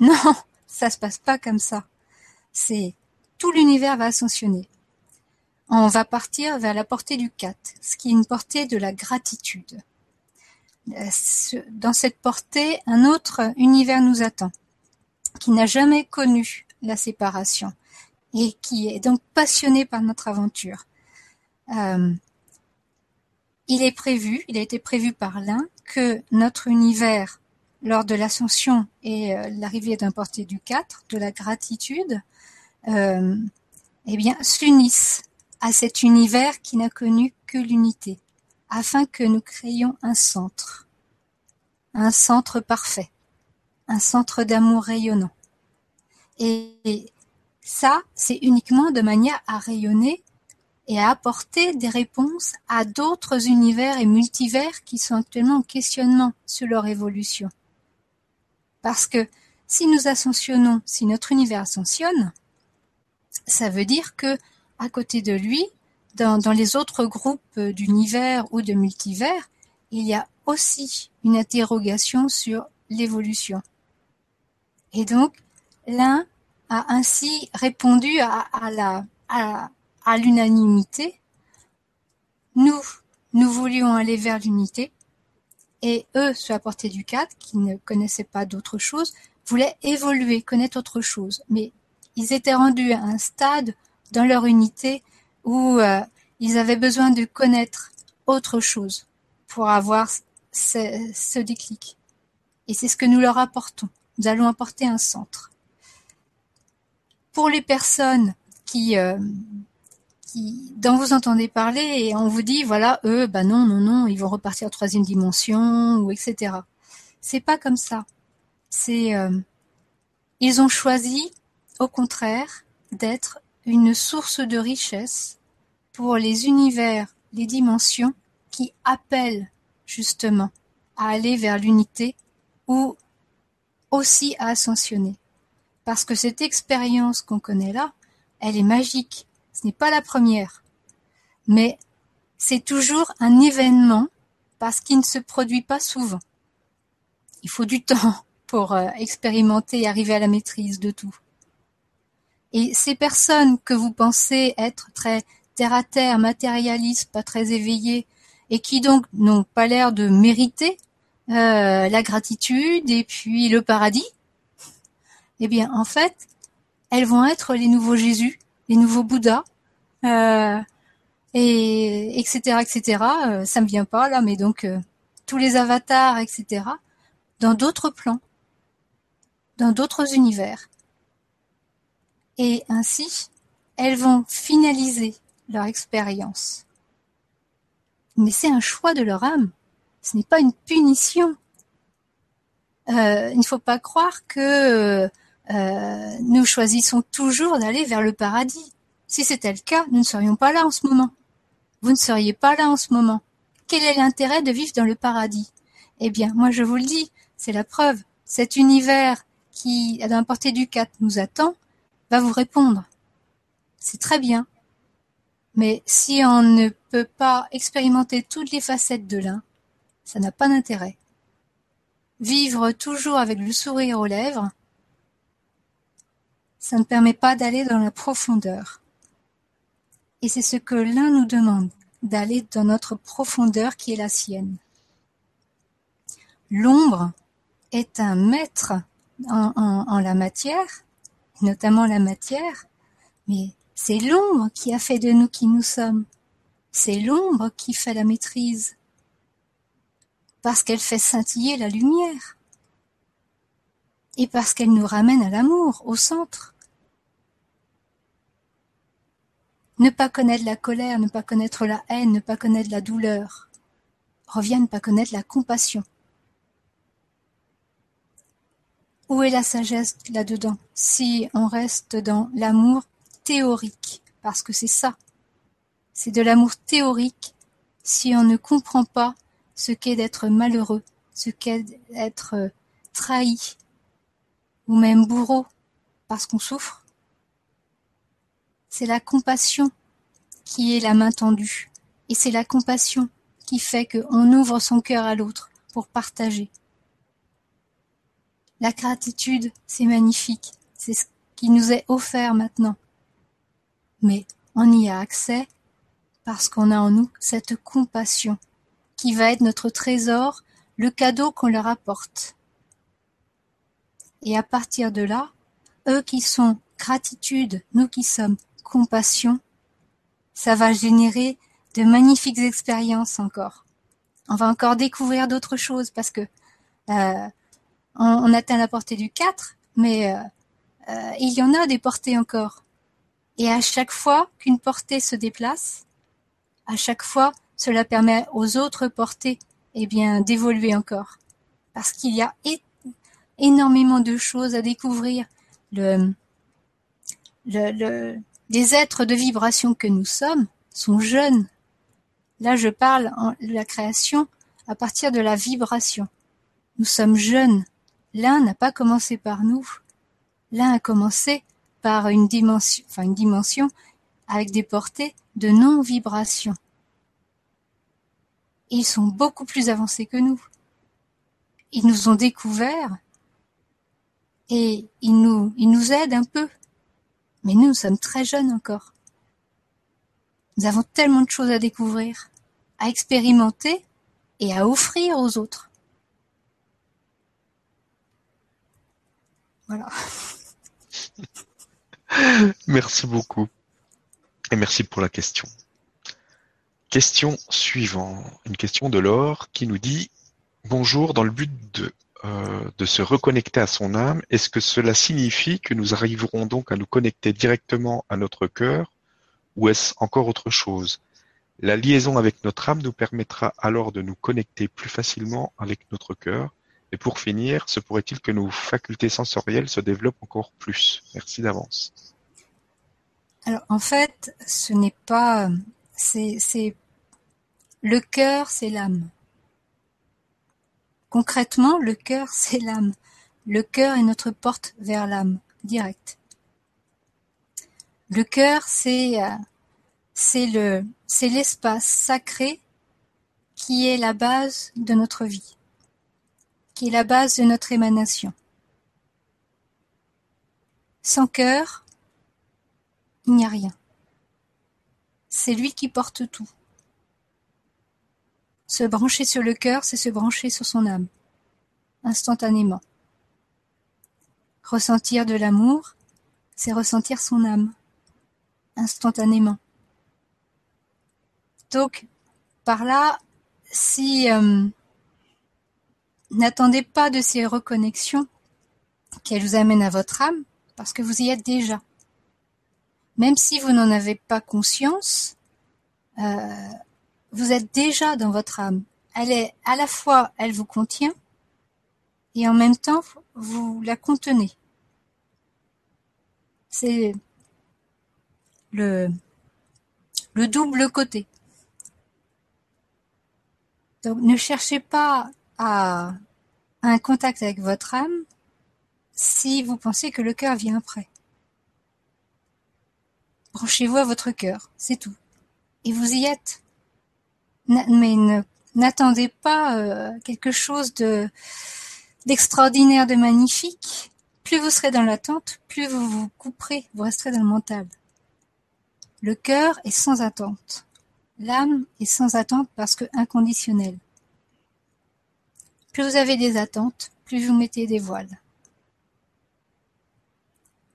Non, ça se passe pas comme ça. C'est tout l'univers va ascensionner. On va partir vers la portée du 4, ce qui est une portée de la gratitude. Euh, dans cette portée, un autre univers nous attend, qui n'a jamais connu la séparation et qui est donc passionné par notre aventure. Euh, il est prévu, il a été prévu par l'un, que notre univers, lors de l'ascension et euh, l'arrivée d'un portée du 4, de la gratitude, euh, eh bien, s'unisse à cet univers qui n'a connu que l'unité afin que nous créions un centre, un centre parfait, un centre d'amour rayonnant. Et ça, c'est uniquement de manière à rayonner et à apporter des réponses à d'autres univers et multivers qui sont actuellement en questionnement sur leur évolution. Parce que si nous ascensionnons, si notre univers ascensionne, ça veut dire que à côté de lui, dans, dans les autres groupes d'univers ou de multivers, il y a aussi une interrogation sur l'évolution. Et donc, l'un a ainsi répondu à, à à, à l'unanimité. Nous, nous voulions aller vers l'unité, et eux, sur la portée du 4, qui ne connaissaient pas d'autre chose, voulaient évoluer, connaître autre chose. Mais ils étaient rendus à un stade dans leur unité où euh, ils avaient besoin de connaître autre chose pour avoir ce, ce déclic. Et c'est ce que nous leur apportons. Nous allons apporter un centre. Pour les personnes qui, euh, dont vous entendez parler et on vous dit, voilà, eux, bah non, non, non, ils vont repartir en troisième dimension ou etc. C'est pas comme ça. C'est, euh, ils ont choisi, au contraire, d'être une source de richesse pour les univers, les dimensions qui appellent justement à aller vers l'unité ou aussi à ascensionner. Parce que cette expérience qu'on connaît là, elle est magique. Ce n'est pas la première. Mais c'est toujours un événement parce qu'il ne se produit pas souvent. Il faut du temps pour euh, expérimenter et arriver à la maîtrise de tout. Et ces personnes que vous pensez être très terre à terre, matérialistes, pas très éveillées, et qui donc n'ont pas l'air de mériter euh, la gratitude et puis le paradis, eh bien en fait, elles vont être les nouveaux Jésus, les nouveaux Bouddhas, euh, et etc etc. Euh, ça me vient pas là, mais donc euh, tous les avatars, etc. Dans d'autres plans, dans d'autres univers, et ainsi elles vont finaliser leur expérience. Mais c'est un choix de leur âme. Ce n'est pas une punition. Il ne faut pas croire que euh, nous choisissons toujours d'aller vers le paradis. Si c'était le cas, nous ne serions pas là en ce moment. Vous ne seriez pas là en ce moment. Quel est l'intérêt de vivre dans le paradis? Eh bien, moi je vous le dis, c'est la preuve. Cet univers qui, à la portée du 4, nous attend, va vous répondre. C'est très bien. Mais si on ne peut pas expérimenter toutes les facettes de l'un, ça n'a pas d'intérêt. Vivre toujours avec le sourire aux lèvres, ça ne permet pas d'aller dans la profondeur. Et c'est ce que l'un nous demande, d'aller dans notre profondeur qui est la sienne. L'ombre est un maître en, la matière, notamment la matière, mais c'est l'ombre qui a fait de nous qui nous sommes. C'est l'ombre qui fait la maîtrise. Parce qu'elle fait scintiller la lumière. Et parce qu'elle nous ramène à l'amour, au centre. Ne pas connaître la colère, ne pas connaître la haine, ne pas connaître la douleur, revient ne pas connaître la compassion. Où est la sagesse là-dedans? Si on reste dans l'amour théorique, parce que c'est ça. C'est de l'amour théorique si on ne comprend pas ce qu'est d'être malheureux, ce qu'est d'être euh, trahi, ou même bourreau, parce qu'on souffre. C'est la compassion qui est la main tendue, et c'est la compassion qui fait qu'on ouvre son cœur à l'autre pour partager. La gratitude, c'est magnifique, c'est ce qui nous est offert maintenant mais on y a accès parce qu'on a en nous cette compassion qui va être notre trésor, le cadeau qu'on leur apporte. Et à partir de là, eux qui sont gratitude, nous qui sommes compassion, ça va générer de magnifiques expériences encore. On va encore découvrir d'autres choses parce que euh, on, atteint la portée du 4, mais euh, euh, il y en a des portées encore. Et à chaque fois qu'une portée se déplace, à chaque fois, cela permet aux autres portées eh bien, d'évoluer encore. Parce qu'il y a énormément de choses à découvrir. Les êtres de vibration que nous sommes sont jeunes. Là, je parle de la création à partir de la vibration. Nous sommes jeunes. L'un n'a pas commencé par nous. L'un a commencé par une dimension, enfin une dimension avec des portées de non-vibration. Ils sont beaucoup plus avancés que nous. Ils nous ont découverts et ils nous, ils nous aident un peu. Mais nous, nous sommes très jeunes encore. Nous avons tellement de choses à découvrir, à expérimenter et à offrir aux autres. Voilà. Merci beaucoup. Et merci pour la question. Question suivante. Une question de Laure qui nous dit Bonjour, dans le but de, euh, de se reconnecter à son âme, est-ce que cela signifie que nous arriverons donc à nous connecter directement à notre cœur ou est-ce encore autre chose? La liaison avec notre âme nous permettra alors de nous connecter plus facilement avec notre cœur. Et pour finir, se pourrait-il que nos facultés sensorielles se développent encore plus? Merci d'avance. Alors en fait, ce n'est pas, c'est, le cœur, c'est l'âme. Concrètement, le cœur, c'est l'âme. Le cœur est notre porte vers l'âme, direct. Le cœur, c'est, euh, c'est le, c'est l'espace sacré qui est la base de notre vie, qui est la base de notre émanation. Sans cœur, il n'y a rien. C'est lui qui porte tout. Se brancher sur le cœur, c'est se brancher sur son âme, instantanément. Ressentir de l'amour, c'est ressentir son âme, instantanément. Donc, par là, si euh, n'attendez pas de ces reconnexions qu'elles vous amènent à votre âme, parce que vous y êtes déjà même si vous n'en avez pas conscience, euh, vous êtes déjà dans votre âme. Elle est à la fois, elle vous contient, et en même temps, vous la contenez. C'est le, le double côté. Donc ne cherchez pas à un contact avec votre âme si vous pensez que le cœur vient après. Branchez-vous à votre cœur, c'est tout. Et vous y êtes. Mais n'attendez pas euh, quelque chose de d'extraordinaire, de magnifique. Plus vous serez dans l'attente, plus vous vous couperez, vous resterez dans le mental. Le cœur est sans attente. L'âme est sans attente parce que inconditionnelle. Plus vous avez des attentes, plus vous mettez des voiles.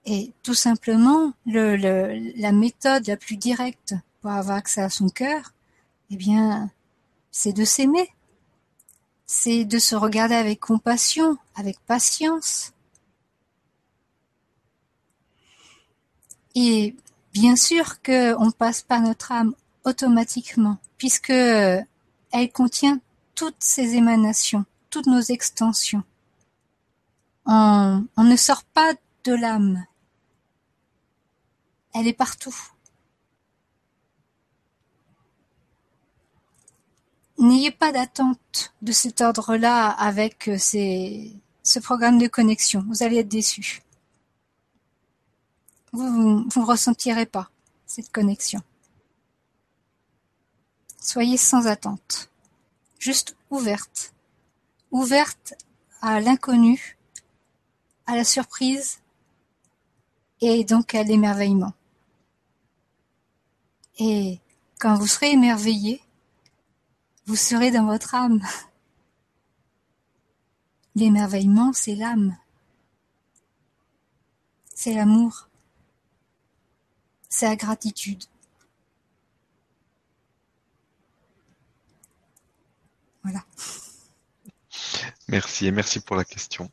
Et tout simplement, le, la méthode la plus directe pour avoir accès à son cœur, eh bien, c'est de s'aimer. C'est de se regarder avec compassion, avec patience. Et bien sûr qu'on passe par notre âme automatiquement, puisque elle contient toutes ces émanations, toutes nos extensions. On, on ne sort pas de l'âme, elle est partout. N'ayez pas d'attente de cet ordre-là avec euh, ce programme de connexion. Vous allez être déçus. Vous ne ressentirez pas cette connexion. Soyez sans attente, juste ouverte, ouverte à l'inconnu, à la surprise et donc à l'émerveillement. Et quand vous serez émerveillé, vous serez dans votre âme. L'émerveillement, c'est l'âme. C'est l'amour. C'est la gratitude. Voilà. Merci et merci pour la question.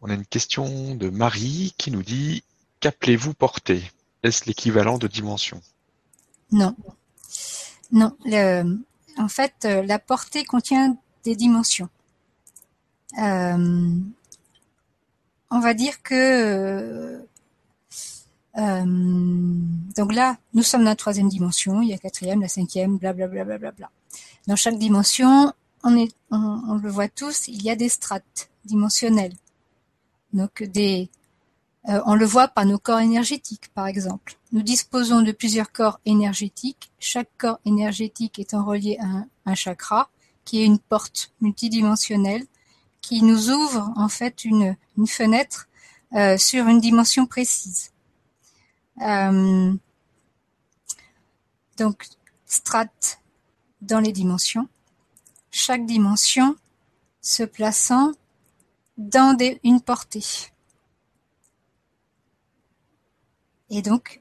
On a une question de Marie qui nous dit Qu'appelez-vous porter? Est-ce l'équivalent de dimension? Non. Non. En fait, euh, la portée contient des dimensions. Euh, on va dire que euh, donc là, nous sommes dans la troisième dimension, il y a la quatrième, la cinquième, blablabla. Bla, bla, bla, Dans chaque dimension, on, on, le voit tous, il y a des strates dimensionnelles. Donc des, on le voit par nos corps énergétiques, par exemple. Nous disposons de plusieurs corps énergétiques. Chaque corps énergétique étant relié à un, chakra, qui est une porte multidimensionnelle, qui nous ouvre en fait une, une fenêtre euh, sur une dimension précise. Euh, donc, strate dans les dimensions. Chaque dimension se plaçant dans une portée. Et donc,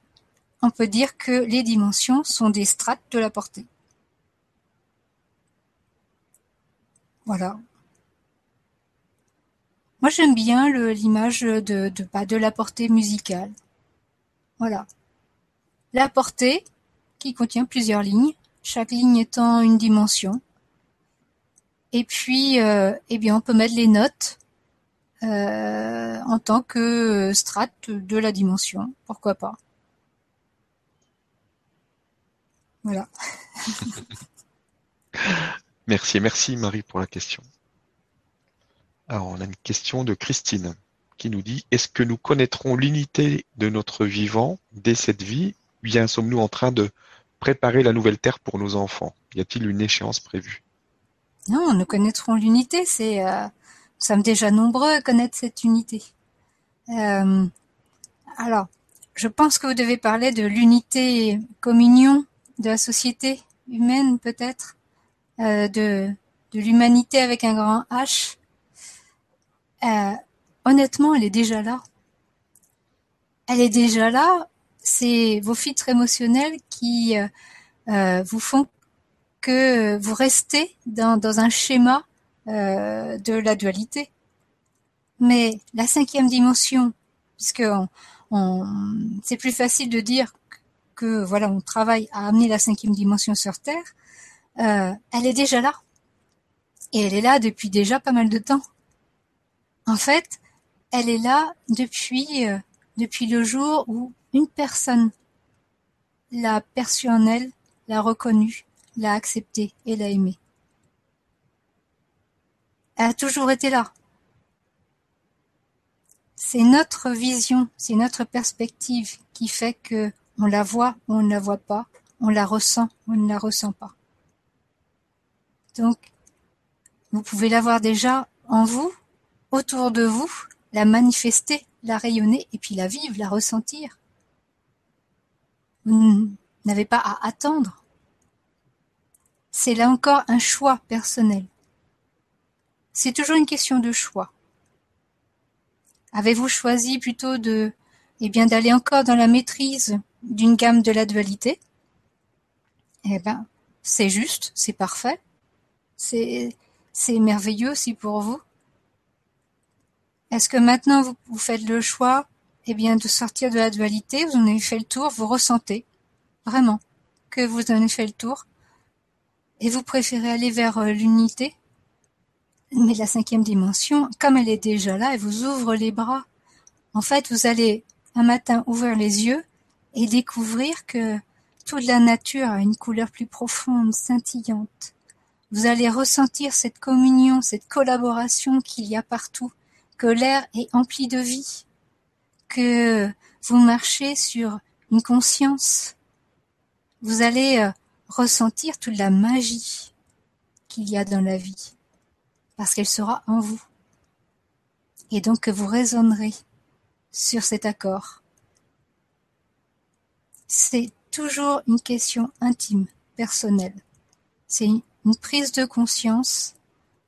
on peut dire que les dimensions sont des strates de la portée. Voilà. Moi, j'aime bien l'image de, de, de la portée musicale. Voilà. La portée, qui contient plusieurs lignes, chaque ligne étant une dimension. Et puis, euh, eh bien, on peut mettre les notes euh, en tant que strate de la dimension. Pourquoi pas Voilà. merci, merci Marie pour la question. Alors, on a une question de Christine qui nous dit Est-ce que nous connaîtrons l'unité de notre vivant dès cette vie ou bien sommes-nous en train de préparer la nouvelle terre pour nos enfants? Y a-t-il une échéance prévue? Non, nous connaîtrons l'unité. C'est, euh, sommes déjà nombreux à connaître cette unité. Euh, alors, je pense que vous devez parler de l'unité communion de la société humaine, peut-être, euh, de, de l'humanité avec un grand H. Euh, honnêtement, elle est déjà là. Elle est déjà là. C'est vos filtres émotionnels qui euh, euh, vous font que vous restez dans, un schéma euh, de la dualité. Mais la cinquième dimension, puisque c'est plus facile de dire que voilà, on travaille à amener la cinquième dimension sur Terre, elle est déjà là. Et elle est là depuis déjà pas mal de temps. En fait, elle est là depuis, euh, depuis le jour où une personne l'a perçue en elle, l'a reconnue, l'a acceptée et l'a aimée. Elle a toujours été là. C'est notre vision, c'est notre perspective qui fait que on la voit ou on ne la voit pas, on la ressent ou on ne la ressent pas. Donc, vous pouvez l'avoir déjà en vous, autour de vous, la manifester, la rayonner et puis la vivre, la ressentir. Vous n'avez pas à attendre. C'est là encore un choix personnel. C'est toujours une question de choix. Avez-vous choisi plutôt de, eh bien, d'aller encore dans la maîtrise d'une gamme de la dualité? Eh ben, c'est juste, c'est parfait. C'est, merveilleux aussi pour vous. Est-ce que maintenant vous, faites le choix eh bien, de sortir de la dualité, vous en avez fait le tour, vous ressentez vraiment que vous en avez fait le tour et vous préférez aller vers euh, l'unité? Mais la cinquième dimension, comme elle est déjà là, elle vous ouvre les bras. En fait, vous allez un matin ouvrir les yeux et découvrir que toute la nature a une couleur plus profonde, scintillante. Vous allez ressentir cette communion, cette collaboration qu'il y a partout que l'air est empli de vie, que vous marchez sur une conscience, vous allez euh, ressentir toute la magie qu'il y a dans la vie, parce qu'elle sera en vous. Et donc que vous raisonnerez sur cet accord. C'est toujours une question intime, personnelle. C'est une prise de conscience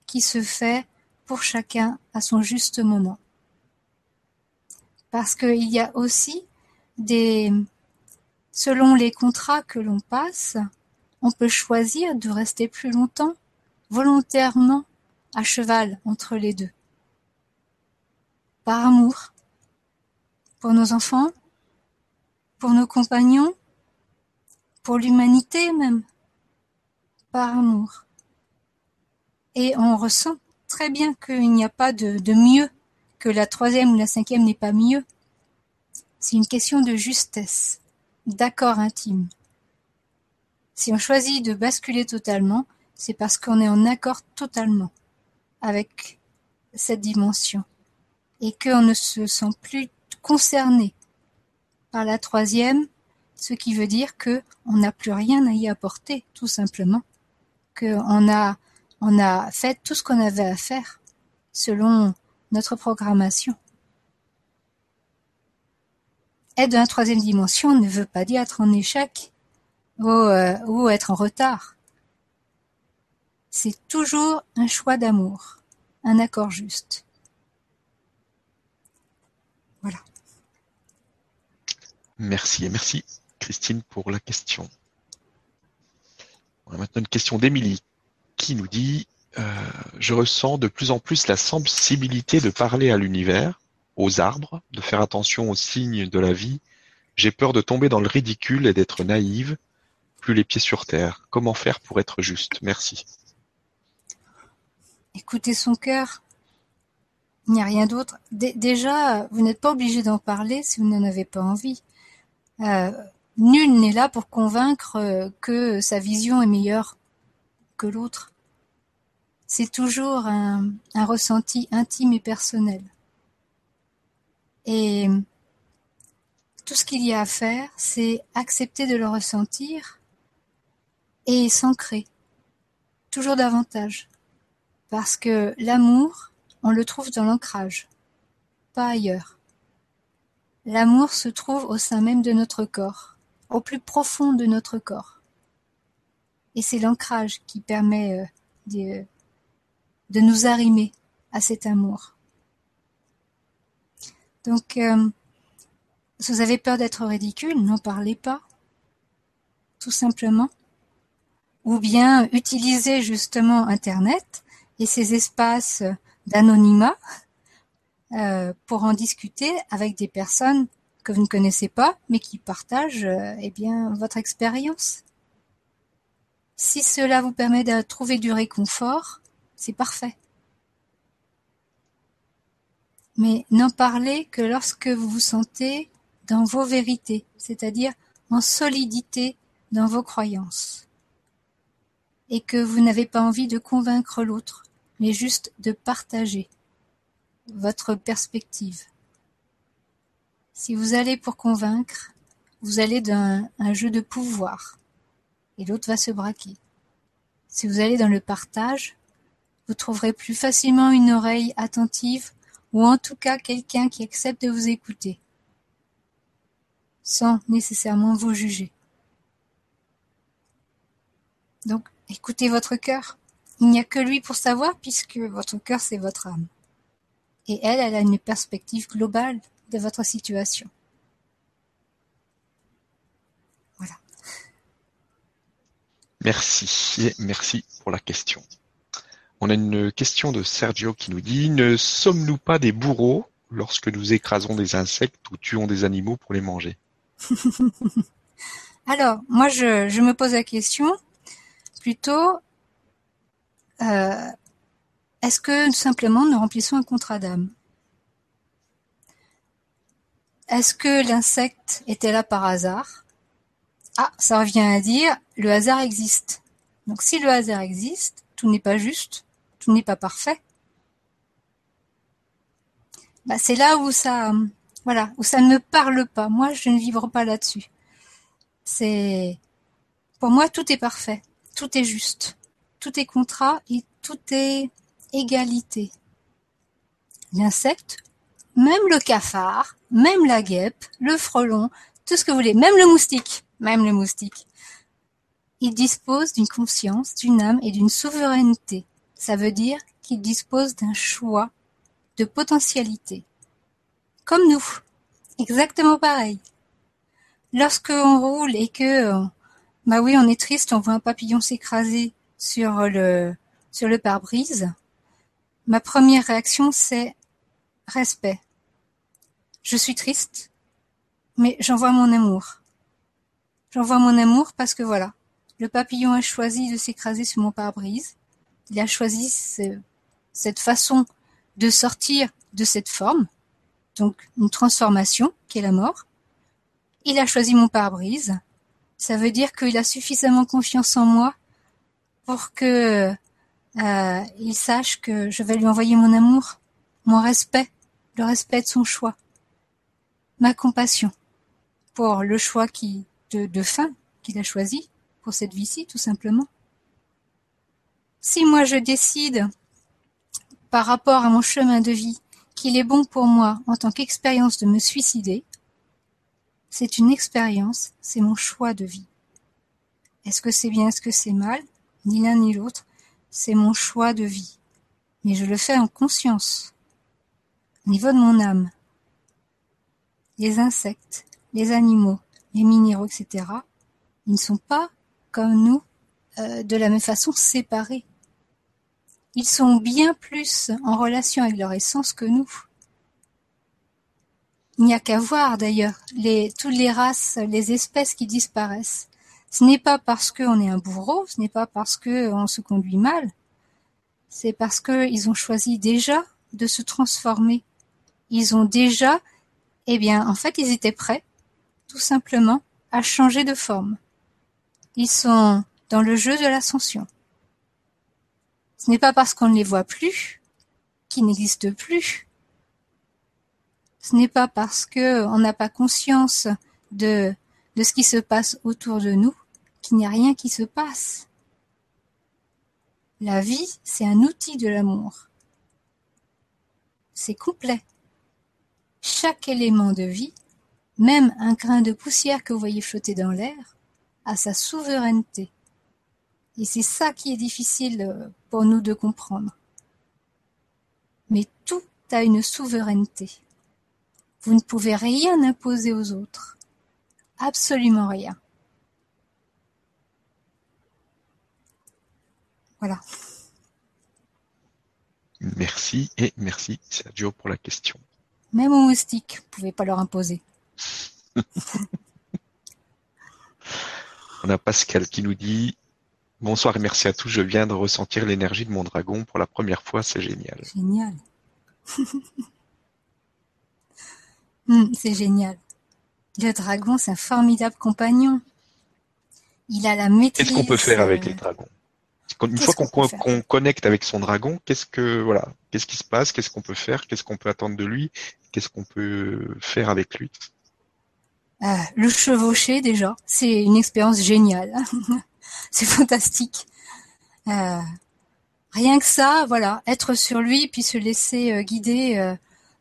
qui se fait pour chacun à son juste moment. Parce qu'il y a aussi des, selon les contrats que l'on passe, on peut choisir de rester plus longtemps, volontairement, à cheval entre les deux. Par amour, pour nos enfants, pour nos compagnons, pour l'humanité même, par amour. Et on ressent très bien qu'il n'y a pas de, mieux que la troisième ou la cinquième n'est pas mieux. C'est une question de justesse, d'accord intime. Si on choisit de basculer totalement, c'est parce qu'on est en accord totalement avec cette dimension et qu'on ne se sent plus concerné par la troisième, ce qui veut dire que on n'a plus rien à y apporter, tout simplement, qu'on a on a fait tout ce qu'on avait à faire selon notre programmation. Être dans la troisième dimension ne veut pas dire être en échec ou, euh, ou être en retard. C'est toujours un choix d'amour, un accord juste. Voilà. Merci et merci Christine pour la question. Maintenant une question d'Émilie qui nous dit euh, Je ressens de plus en plus la sensibilité de parler à l'univers, aux arbres, de faire attention aux signes de la vie. J'ai peur de tomber dans le ridicule et d'être naïve, plus les pieds sur terre. Comment faire pour être juste? Merci. Écoutez son cœur. Il n'y a rien d'autre. déjà, vous n'êtes pas obligé d'en parler si vous n'en avez pas envie. Euh, nul n'est là pour convaincre euh, que sa vision est meilleure que l'autre. C'est toujours un, un ressenti intime et personnel. Et tout ce qu'il y a à faire, c'est accepter de le ressentir et s'ancrer toujours davantage. Parce que l'amour, on le trouve dans l'ancrage, pas ailleurs. L'amour se trouve au sein même de notre corps, au plus profond de notre corps. Et c'est l'ancrage qui permet euh, de, nous arrimer à cet amour. Donc, euh, si vous avez peur d'être ridicule, n'en parlez pas, tout simplement. Ou bien utilisez justement Internet et ces espaces d'anonymat euh, pour en discuter avec des personnes que vous ne connaissez pas, mais qui partagent euh, eh bien votre expérience. Si cela vous permet de trouver du réconfort, c'est parfait. Mais n'en parlez que lorsque vous vous sentez dans vos vérités, c'est-à-dire en solidité dans vos croyances, et que vous n'avez pas envie de convaincre l'autre, mais juste de partager votre perspective. Si vous allez pour convaincre, vous allez dans un jeu de pouvoir et l'autre va se braquer. Si vous allez dans le partage, vous trouverez plus facilement une oreille attentive ou en tout cas quelqu'un qui accepte de vous écouter, sans nécessairement vous juger. Donc, écoutez votre cœur. Il n'y a que lui pour savoir puisque votre cœur c'est votre âme et elle, elle a une perspective globale de votre situation. Voilà. Merci, merci pour la question. On a une question de Sergio qui nous dit Ne sommes-nous pas des bourreaux lorsque nous écrasons des insectes ou tuons des animaux pour les manger? Alors, moi, je, me pose la question plutôt euh, est-ce que simplement nous remplissons un contrat d'âme? Est-ce que l'insecte était là par hasard? Ah, ça revient à dire le hasard existe. Donc si le hasard existe, tout n'est pas juste, tout n'est pas parfait. Bah, c'est là où ça, voilà, où ça ne me parle pas. Moi, je ne vibre pas là-dessus. C'est, pour moi, tout est parfait, tout est juste, tout est contrat et tout est égalité. L'insecte, même le cafard, même la guêpe, le frelon, tout ce que vous voulez, même le moustique, même le moustique, il dispose d'une conscience, d'une âme et d'une souveraineté. Ça veut dire qu'il dispose d'un choix, de potentialité. Comme nous. Exactement pareil. Lorsque on roule et que, bah oui, on est triste, on voit un papillon s'écraser sur le, sur le pare-brise, Ma première réaction, c'est respect. Je suis triste, mais j'envoie mon amour. J'envoie mon amour parce que voilà, le papillon a choisi de s'écraser sur mon pare-brise. Il a choisi cette façon de sortir de cette forme, donc une transformation qui est la mort. Il a choisi mon pare-brise. Ça veut dire qu'il a suffisamment confiance en moi pour que euh, il sache que je vais lui envoyer mon amour, mon respect, le respect de son choix, ma compassion pour le choix de, de fin qu'il a choisi pour cette vie-ci, tout simplement. Si moi je décide, par rapport à mon chemin de vie, qu'il est bon pour moi en tant qu'expérience de me suicider, c'est une expérience, c'est mon choix de vie. Est-ce que c'est bien, est-ce que c'est mal? Ni l'un ni l'autre, c'est mon choix de vie. Mais je le fais en conscience, au niveau de mon âme. Les insectes, les animaux, les minéraux, etc., ils ne sont pas, comme nous, euh, de la même façon séparés. Ils sont bien plus en relation avec leur essence que nous. Il n'y a qu'à voir d'ailleurs toutes les races, les espèces qui disparaissent. Ce n'est pas parce qu'on est un bourreau, ce n'est pas parce qu'on se conduit mal, c'est parce qu'ils ont choisi déjà de se transformer. Ils ont déjà, eh bien, en fait, ils étaient prêts, tout simplement, à changer de forme. Ils sont dans le jeu de l'ascension. Ce n'est pas parce qu'on ne les voit plus qu'ils n'existent plus. Ce n'est pas parce qu'on n'a pas conscience de, de ce qui se passe autour de nous qu'il n'y a rien qui se passe. La vie, c'est un outil de l'amour. C'est complet. Chaque élément de vie, même un grain de poussière que vous voyez flotter dans l'air, a sa souveraineté. Et c'est ça qui est difficile euh, pour nous de comprendre. Mais tout a une souveraineté. Vous ne pouvez rien imposer aux autres. Absolument rien. Voilà. Merci et merci Sergio pour la question. Même aux moustiques, vous ne pouvez pas leur imposer. On a Pascal qui nous dit Bonsoir et merci à tous. Je viens de ressentir l'énergie de mon dragon pour la première fois. C'est génial. Génial. Hmm, c'est génial. Le dragon, c'est un formidable compagnon. Il a la maîtrise. Qu'est-ce qu'on peut faire avec les dragons? Une fois qu'on connecte avec son dragon, qu'est-ce que voilà, qu'est-ce qui se passe Qu'est-ce qu'on peut faire Qu'est-ce qu'on peut attendre de lui Qu'est-ce qu'on peut faire avec lui? Euh, Le chevaucher déjà, c'est une expérience géniale. c'est fantastique. Euh, rien que ça, voilà, être sur lui puis se laisser euh, guider euh,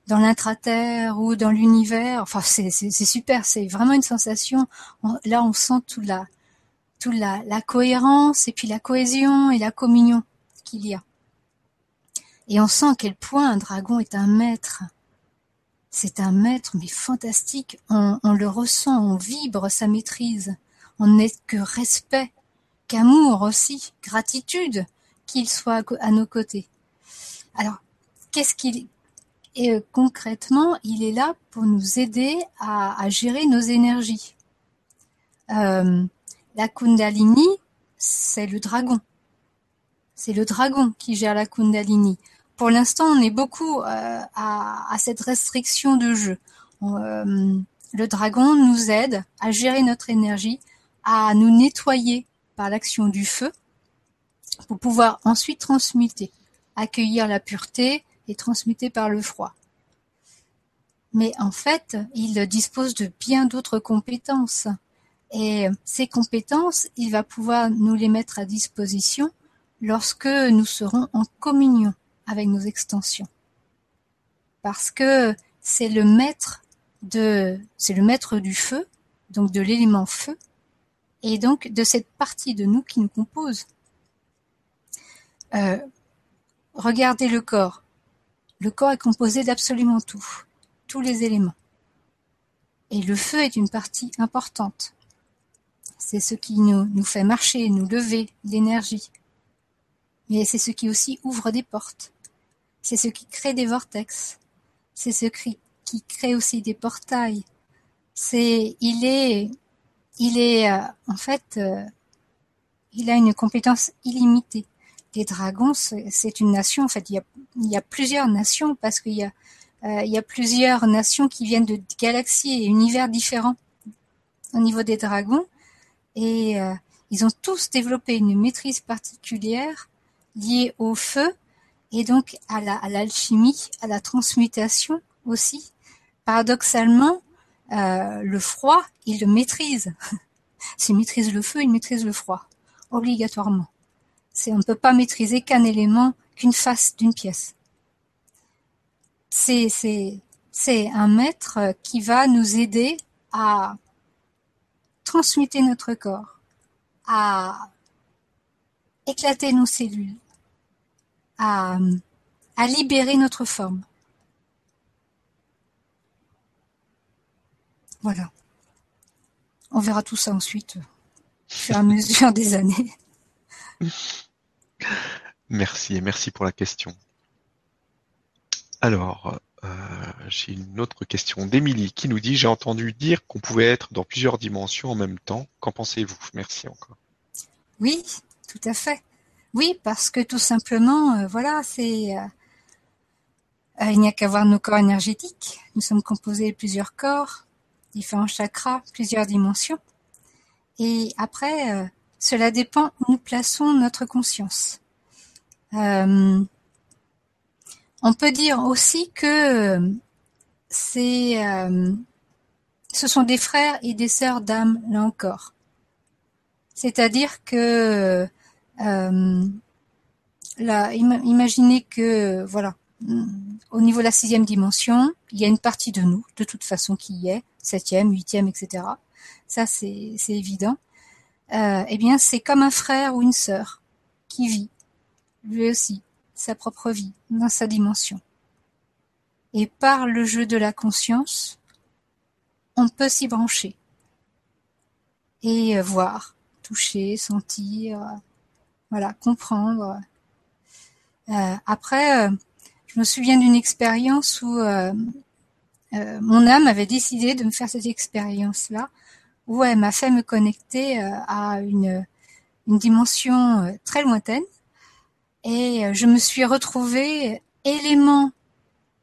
dans l'intraterre ou dans l'univers. Enfin, c'est super. C'est vraiment une sensation. là, on sent toute la toute la, cohérence et puis la cohésion et la communion qu'il y a. Et on sent à quel point un dragon est un maître. C'est un maître, mais fantastique. On, le ressent, on vibre sa maîtrise. On n'est que respect amour aussi, gratitude qu'il soit à nos côtés. Alors, qu'est-ce qu'il et euh, concrètement, il est là pour nous aider à, gérer nos énergies. Euh, la Kundalini, c'est le dragon. C'est le dragon qui gère la Kundalini. Pour l'instant, on est beaucoup euh, à, cette restriction de jeu. le dragon nous aide à gérer notre énergie, à nous nettoyer l'action du feu pour pouvoir ensuite transmuter, accueillir la pureté et transmuter par le froid. Mais en fait, il dispose de bien d'autres compétences. Et ces compétences, il va pouvoir nous les mettre à disposition lorsque nous serons en communion avec nos extensions. Parce que c'est le maître de, c'est le maître du feu, donc de l'élément feu, et donc de cette partie de nous qui nous compose. Euh, regardez le corps. Le corps est composé d'absolument tout, tous les éléments. Et le feu est une partie importante. C'est ce qui nous, fait marcher, nous lever, l'énergie. Mais c'est ce qui aussi ouvre des portes. C'est ce qui crée des vortex. C'est ce qui, crée aussi des portails. C'est, il est il est euh, en fait, euh, il a une compétence illimitée. Les dragons, c'est une nation. En fait, il y a, plusieurs nations parce qu'il y a il y a plusieurs nations qui viennent de galaxies et univers différents au niveau des dragons. Et ils ont tous développé une maîtrise particulière liée au feu et donc à l'alchimie, à la transmutation aussi. Paradoxalement, euh, le froid, il le maîtrise. S'il maîtrise le feu, il maîtrise le froid, obligatoirement. C'est, on ne peut pas maîtriser qu'un élément, qu'une face d'une pièce. C'est, c'est, c'est un maître qui va nous aider à transmuter notre corps, à éclater nos cellules, à, libérer notre forme. Voilà. On verra tout ça ensuite, au fur et à mesure des années. Merci et merci pour la question. Alors, euh, j'ai une autre question d'Émilie qui nous dit J'ai entendu dire qu'on pouvait être dans plusieurs dimensions en même temps. Qu'en pensez-vous? Merci encore. Oui, tout à fait. Oui, parce que tout simplement, euh, voilà, c'est. Euh, il n'y a qu'à voir nos corps énergétiques. Nous sommes composés de plusieurs corps, différents chakras, plusieurs dimensions. Et après, cela dépend où nous plaçons notre conscience. On peut dire aussi que euh, c'est, ce sont des frères et des sœurs d'âme, là encore. C'est-à-dire que, là, imaginez que, voilà, au niveau de la sixième dimension, il y a une partie de nous, de toute façon, qui y est, septième, huitième, etc. Ça, c'est évident. Euh, eh bien, c'est comme un frère ou une sœur qui vit, lui aussi, sa propre vie, dans sa dimension. Et par le jeu de la conscience, on peut s'y brancher et euh, voir, toucher, sentir, voilà, comprendre. Euh, après, je me souviens d'une expérience où euh, mon âme avait décidé de me faire cette expérience-là, où elle m'a fait me connecter euh, à une, dimension euh, très lointaine, et je me suis retrouvée élément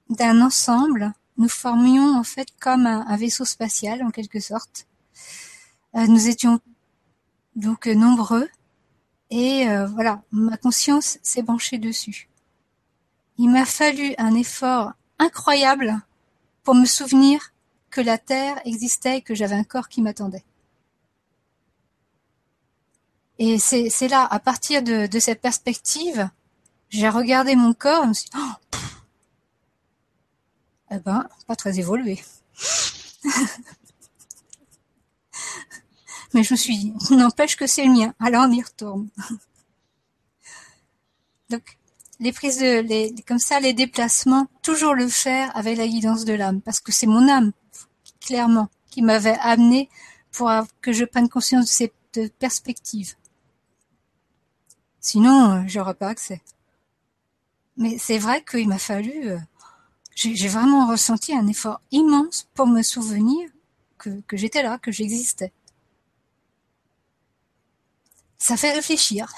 d'un ensemble. Nous formions en fait comme un, vaisseau spatial en quelque sorte. nous étions donc nombreux et voilà, ma conscience s'est branchée dessus. Il m'a fallu un effort incroyable pour me souvenir que la Terre existait et que j'avais un corps qui m'attendait. Et c'est là, à partir de, cette perspective, j'ai regardé mon corps et me suis dit, oh, eh ben, pas très évolué. Mais je me suis dit, n'empêche que c'est le mien, alors on y retourne. Donc, les prises de, comme ça, les déplacements, toujours le faire avec la guidance de l'âme, parce que c'est mon âme, clairement, qui m'avait amené pour que je prenne conscience de cette perspective. Sinon, euh, j'aurais pas accès. Mais c'est vrai qu'il m'a fallu, euh, j'ai vraiment ressenti un effort immense pour me souvenir que, que j'étais là, que j'existais. Ça fait réfléchir.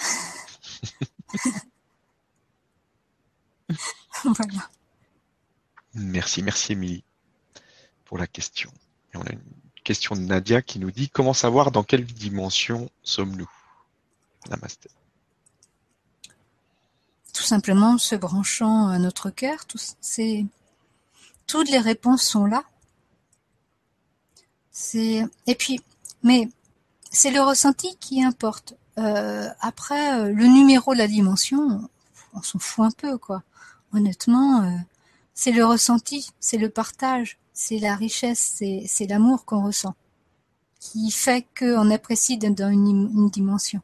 Merci, merci Émilie pour la question. Et on a une question de Nadia qui nous dit comment savoir dans quelle dimension sommes-nous? Namaste. Tout simplement se branchant à notre cœur, c'est toutes les réponses sont là. C'est et puis mais c'est le ressenti qui importe. Euh, après euh, le numéro de la dimension, on s'en fout un peu quoi honnêtement, euh, c'est le ressenti, c'est le partage, c'est la richesse, c'est l'amour qu'on ressent, qui fait qu'on apprécie dans une, dimension.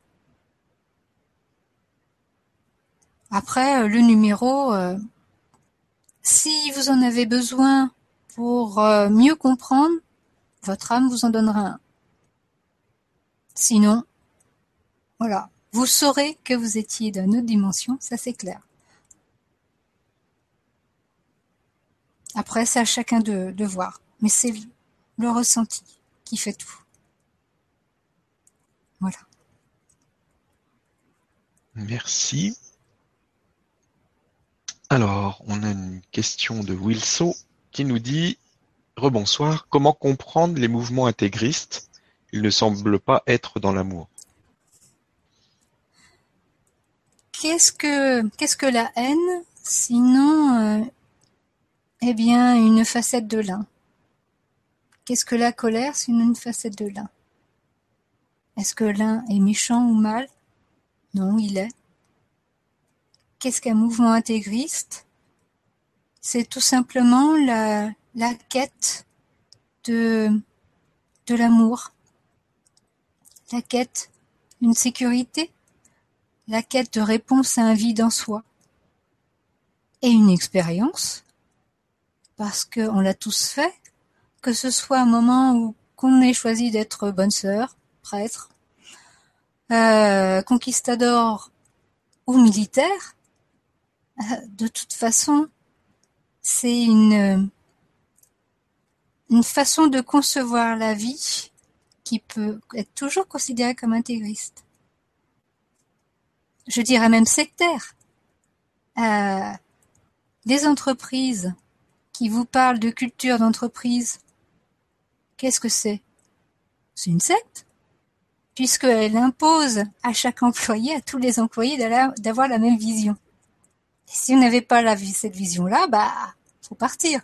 Après, euh, le numéro, euh, si vous en avez besoin pour mieux comprendre, votre âme vous en donnera un. Sinon, voilà, vous saurez que vous étiez dans une autre dimension, ça c'est clair. Après, c'est à chacun de, de voir. Mais c'est le ressenti qui fait tout. Voilà. Merci. Alors, on a une question de Wilso qui nous dit Rebonsoir, comment comprendre les mouvements intégristes? Ils ne semblent pas être dans l'amour. Qu'est-ce que qu'est-ce que la haine? Sinon, euh, eh bien, une facette de l'un. Qu'est-ce que la colère? Sinon une facette de l'un. Est-ce que l'un est méchant ou mal? Non, il est. Qu'est-ce qu'un mouvement intégriste? C'est tout simplement la, quête de, l'amour, la quête d'une sécurité, la quête de réponse à un vide en soi. Et une expérience, parce qu'on l'a tous fait, que ce soit un moment où qu'on ait choisi d'être bonne sœur, prêtre, euh, conquistador ou militaire, de toute façon, c'est une, une façon de concevoir la vie qui peut être toujours considérée comme intégriste. Je dirais même sectaire. Euh, des entreprises qui vous parlent de culture d'entreprise, qu'est-ce que c'est? C'est une secte puisqu'elle impose à chaque employé, à tous les employés d'avoir la même vision. Si vous n'avez pas la, cette vision-là, bah, faut partir.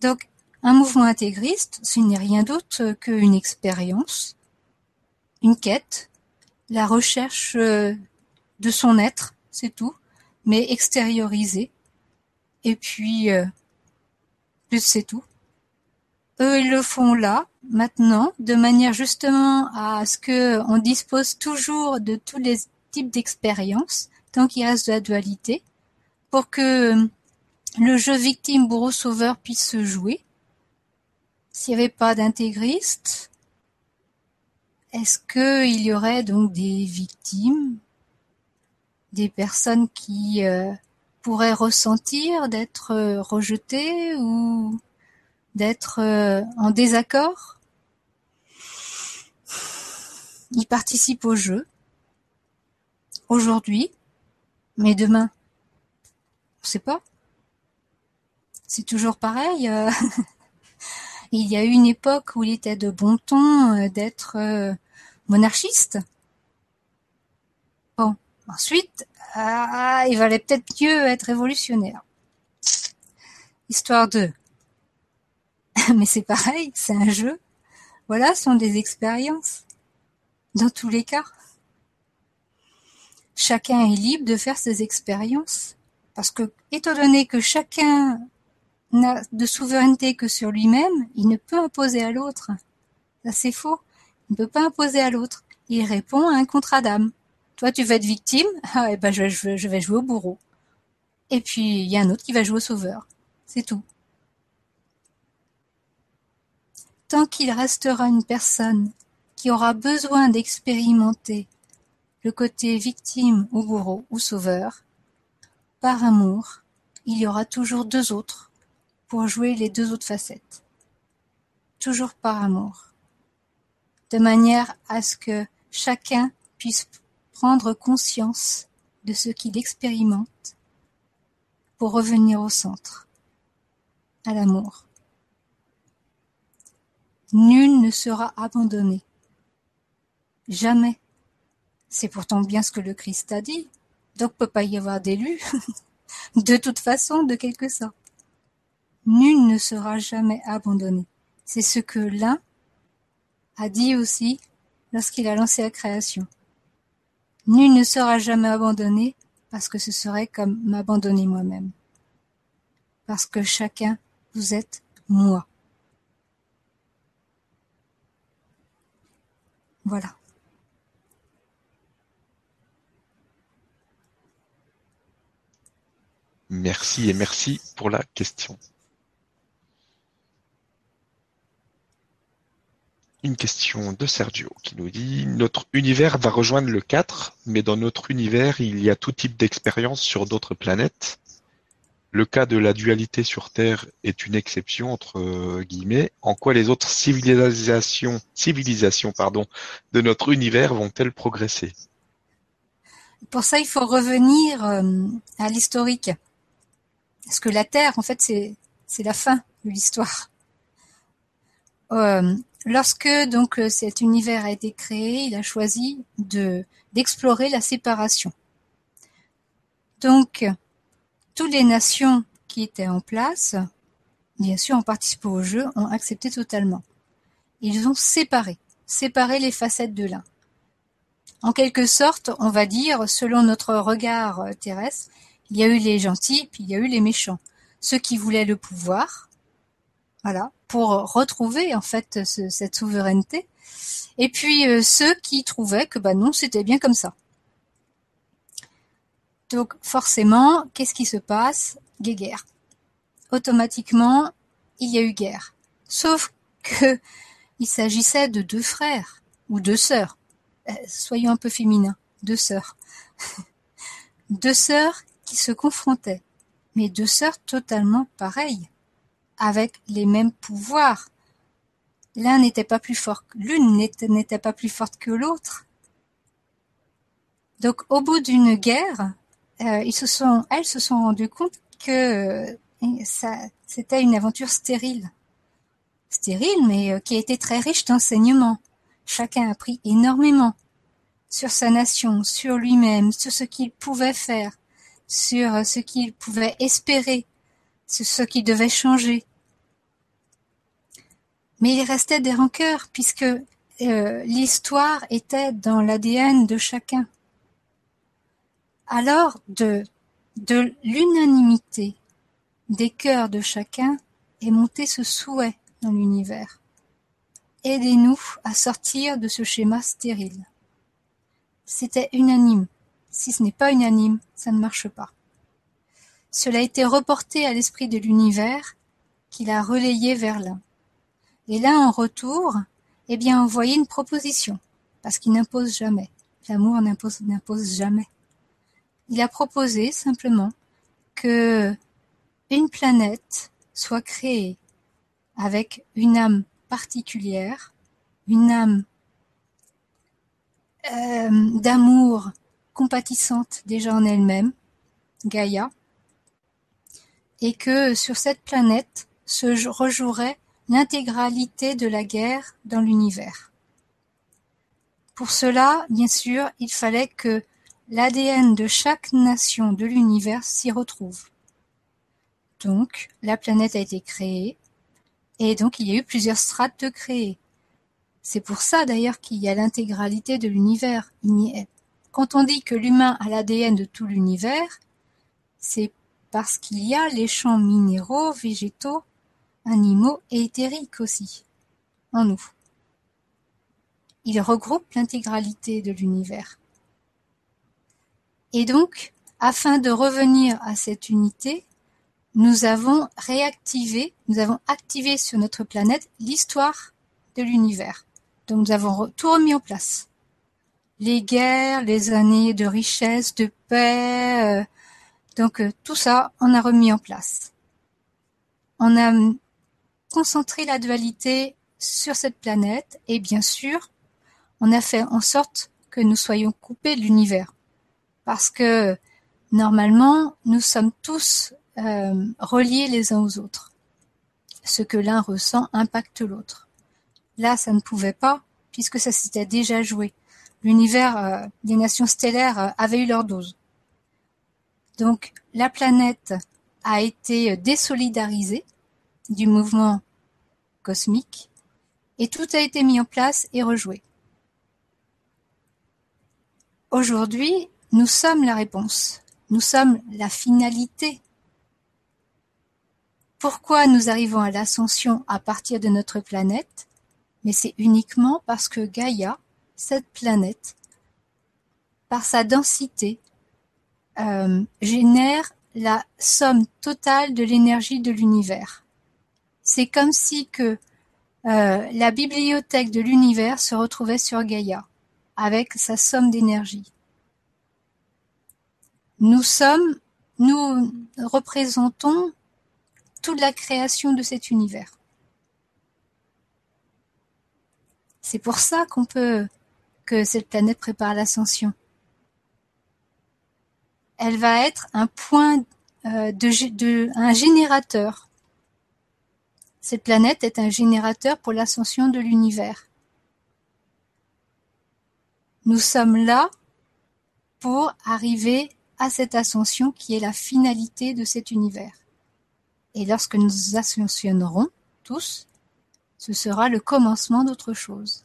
Donc, un mouvement intégriste, ce n'est rien d'autre qu'une expérience, une quête, la recherche euh, de son être, c'est tout, mais extériorisé. Et puis, euh, c'est tout. Eux, ils le font là, maintenant, de manière justement à ce que on dispose toujours de tous les types d'expériences, tant qu'il reste de la dualité, pour que le jeu victime bourreau sauveur puisse se jouer. S'il n'y avait pas d'intégriste, est-ce qu'il y aurait donc des victimes, des personnes qui euh, pourraient ressentir d'être euh, rejetées ou d'être euh, en désaccord? Il participe au jeu aujourd'hui, mais demain, on ne sait pas. C'est toujours pareil. Euh, il y a eu une époque où il était de bon ton euh, d'être monarchiste. Bon, ensuite, ah, il valait peut-être mieux être révolutionnaire. Histoire de Mais c'est pareil, c'est un jeu. Voilà, ce sont des expériences. Dans tous les cas. Chacun est libre de faire ses expériences. Parce que, étant donné que chacun n'a de souveraineté que sur lui-même, il ne peut imposer à l'autre. Ça, c'est faux. Il ne peut pas imposer à l'autre. Il répond à un contrat d'âme. Toi, tu vas être victime. Ah, eh ben, je, je vais jouer au bourreau. Et puis, il y a un autre qui va jouer au sauveur. C'est tout. tant qu'il restera une personne qui aura besoin d'expérimenter le côté victime ou bourreau ou sauveur, par amour, il y aura toujours deux autres pour jouer les deux autres facettes. Toujours par amour. De manière à ce que chacun puisse prendre conscience de ce qu'il expérimente pour revenir au centre, à l'amour. Nul ne sera abandonné. Jamais. C'est pourtant bien ce que le Christ a dit. Donc peut pas y avoir d'élu. de toute façon, de quelque sorte. Nul ne sera jamais abandonné. C'est ce que l'un a dit aussi lorsqu'il a lancé la création. Nul ne sera jamais abandonné parce que ce serait comme m'abandonner moi-même. Parce que chacun, vous êtes moi. Voilà. Merci et merci pour la question. Une question de Sergio qui nous dit Notre univers va rejoindre le 4, mais dans notre univers, il y a tout type d'expériences sur d'autres planètes. Le cas de la dualité sur Terre est une exception entre guillemets. En quoi les autres civilisations, civilisations pardon, de notre univers vont-elles progresser? Pour ça, il faut revenir euh, à l'historique. Parce que la Terre, en fait, c'est la fin de l'histoire. Euh, lorsque donc cet univers a été créé, il a choisi de d'explorer la séparation. Donc, toutes les nations qui étaient en place, bien sûr en participant au jeu, ont accepté totalement. Ils ont séparé, séparé les facettes de l'un. En quelque sorte, on va dire, selon notre regard euh, terrestre, il y a eu les gentils, puis il y a eu les méchants. Ceux qui voulaient le pouvoir, voilà, pour retrouver en fait cette souveraineté, et puis euh, ceux qui trouvaient que bah non, c'était bien comme ça. Donc forcément, qu'est-ce qui se passe? Guerre. Automatiquement, il y a eu guerre. Sauf que il s'agissait de deux frères ou deux sœurs. Euh, soyons un peu féminins, deux sœurs. deux sœurs se confrontaient, mais deux sœurs totalement pareilles, avec les mêmes pouvoirs. L'une n'était pas plus forte que l'autre. Donc, au bout d'une guerre, euh, elles se sont rendues compte que euh, c'était une aventure stérile. Stérile, mais euh, qui a été très riche d'enseignements. Chacun a appris énormément sur sa nation, sur lui-même, sur ce qu'il pouvait faire, sur ce qu'il pouvait espérer, sur ce qui devait changer. Mais il restait des rancœurs puisque l'histoire était dans l'ADN de chacun alors de, de l'unanimité des cœurs de chacun est monté ce souhait dans l'univers. Aidez-nous à sortir de ce schéma stérile. C'était unanime. Si ce n'est pas unanime, ça ne marche pas. Cela a été reporté à l'esprit de l'univers qu'il a relayé vers l'un. Et là, en retour, eh bien, une proposition, parce qu'il n'impose jamais. L'amour n'impose jamais. Il a proposé simplement que une planète soit créée avec une âme particulière, une âme euh, d'amour compatissante déjà en elle-même, Gaïa, et que sur cette planète se rejouerait l'intégralité de la guerre dans l'univers. Pour cela, bien sûr, il fallait que L'ADN de chaque nation de l'univers s'y retrouve. Donc, la planète a été créée, et donc il y a eu plusieurs strates de créer. C'est pour ça d'ailleurs qu'il y a l'intégralité de l'univers. Quand on dit que l'humain a l'ADN de tout l'univers, c'est parce qu'il y a les champs minéraux, végétaux, animaux et éthériques aussi en nous. Il regroupe l'intégralité de l'univers. Et donc, afin de revenir à cette unité, nous avons réactivé, nous avons activé sur notre planète l'histoire de l'univers. Donc nous avons tout remis en place. Les guerres, les années de richesse, de paix, euh, donc euh, tout ça, on a remis en place. On a concentré la dualité sur cette planète et bien sûr, on a fait en sorte que nous soyons coupés de l'univers parce que normalement, nous sommes tous euh, reliés les uns aux autres. Ce que l'un ressent impacte l'autre. Là, ça ne pouvait pas, puisque ça s'était déjà joué. L'univers euh, des nations stellaires euh, avait eu leur dose. Donc, la planète a été désolidarisée du mouvement cosmique et tout a été mis en place et rejoué. Aujourd'hui, nous sommes la réponse. Nous sommes la finalité. Pourquoi nous arrivons à l'ascension à partir de notre planète? Mais c'est uniquement parce que Gaïa, cette planète, par sa densité, euh, génère la somme totale de l'énergie de l'univers. C'est comme si que euh, la bibliothèque de l'univers se retrouvait sur Gaïa, avec sa somme d'énergie. Nous sommes, nous représentons toute la création de cet univers. C'est pour ça qu'on peut, que cette planète prépare l'ascension. elle va être un point euh, un générateur. Cette planète est un générateur pour l'ascension de l'univers. Nous sommes là pour arriver à cette ascension qui est la finalité de cet univers. Et lorsque nous ascensionnerons tous, ce sera le commencement d'autre chose.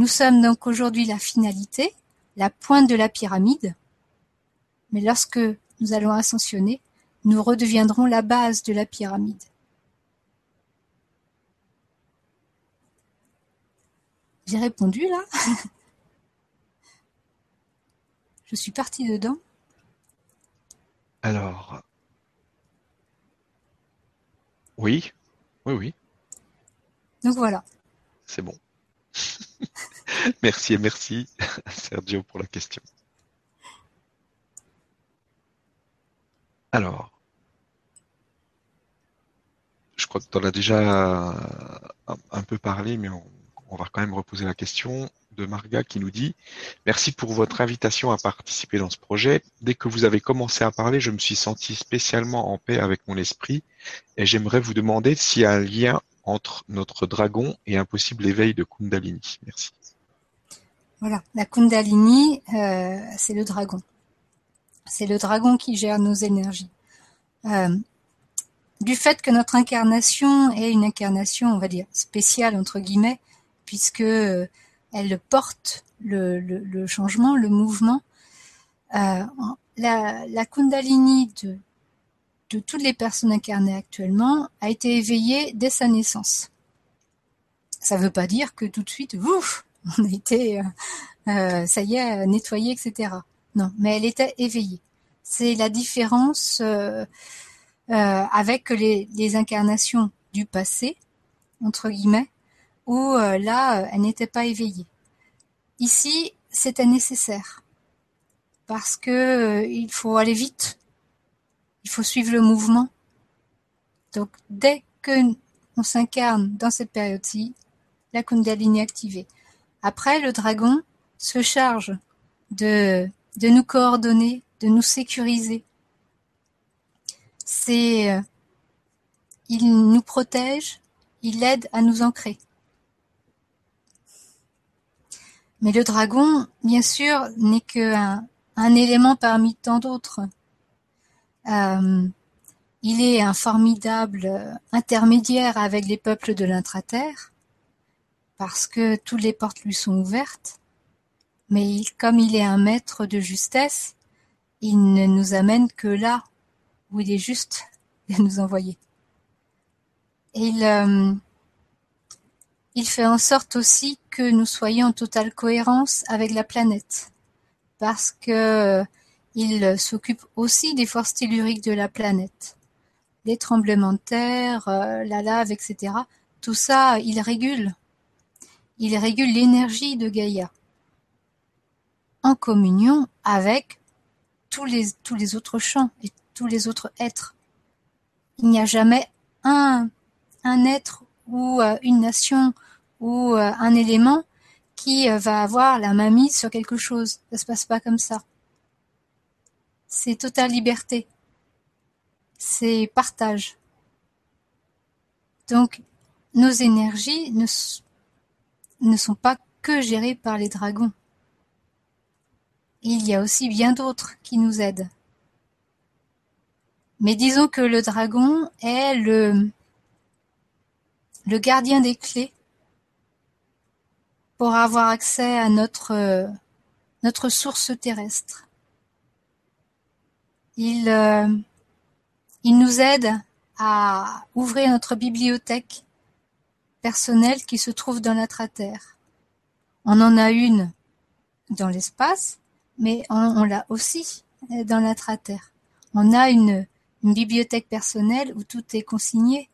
Nous sommes donc aujourd'hui la finalité, la pointe de la pyramide, mais lorsque nous allons ascensionner, nous redeviendrons la base de la pyramide. J'ai répondu là Je suis partie dedans Alors. Oui, oui, oui. Donc voilà. C'est bon. merci et merci, Sergio, pour la question. Alors, je crois que tu en as déjà un, peu parlé, mais on, on, va quand même reposer la question de Marga qui nous dit Merci pour votre invitation à participer dans ce projet. Dès que vous avez commencé à parler, je me suis senti spécialement en paix avec mon esprit et j'aimerais vous demander s'il y a un lien entre notre dragon et un possible éveil de Kundalini. Merci. Voilà, la Kundalini, euh, c'est le dragon. C'est le dragon qui gère nos énergies. Euh, du fait que notre incarnation est une incarnation, on va dire, spéciale, entre guillemets, puisque euh, elle porte le, changement, le mouvement, la, la Kundalini de, de toutes les personnes incarnées actuellement a été éveillée dès sa naissance. Ça ne veut pas dire que tout de suite, ouf, on a été, euh, euh, ça y est, nettoyé, etc. Non, mais elle était éveillée. C'est la différence euh, avec les, incarnations du passé, entre guillemets, où là, elle n'était pas éveillée. Ici, c'était nécessaire parce que il faut aller vite. Il faut suivre le mouvement. Donc, dès que on s'incarne dans cette période-ci, la Kundalini est activée. Après, le dragon se charge de, nous coordonner, de nous sécuriser. C'est, euh, il nous protège, il aide à nous ancrer. Mais le dragon, bien sûr, n'est qu'un un élément parmi tant d'autres. Euh, il est un formidable intermédiaire avec les peuples de l'intraterre parce que toutes les portes lui sont ouvertes. Mais comme il est un maître de justesse, il ne nous amène que là où il est juste de nous envoyer. Euh, il fait en sorte aussi que nous soyons en totale cohérence avec la planète, parce que il s'occupe aussi des forces telluriques de la planète, les tremblements de terre, euh, la lave, etc. Tout ça, il régule. Il régule l'énergie de Gaïa en communion avec tous les, autres champs et tous les autres êtres. Il n'y a jamais un, être ou euh, une nation ou euh, un élément qui va avoir la main mise sur quelque chose. Ça se passe pas comme ça. C'est totale liberté. C'est partage. Donc, nos énergies ne, ne sont pas que gérés par les dragons. Il y a aussi bien d'autres qui nous aident. Mais disons que le dragon est le, le gardien des clés pour avoir accès à notre, notre source terrestre. Il, euh, il nous aide à ouvrir notre bibliothèque personnelle qui se trouve dans notre terre. On en a une dans l'espace, mais on, l'a aussi dans notre terre. On a une, bibliothèque personnelle où tout est consigné,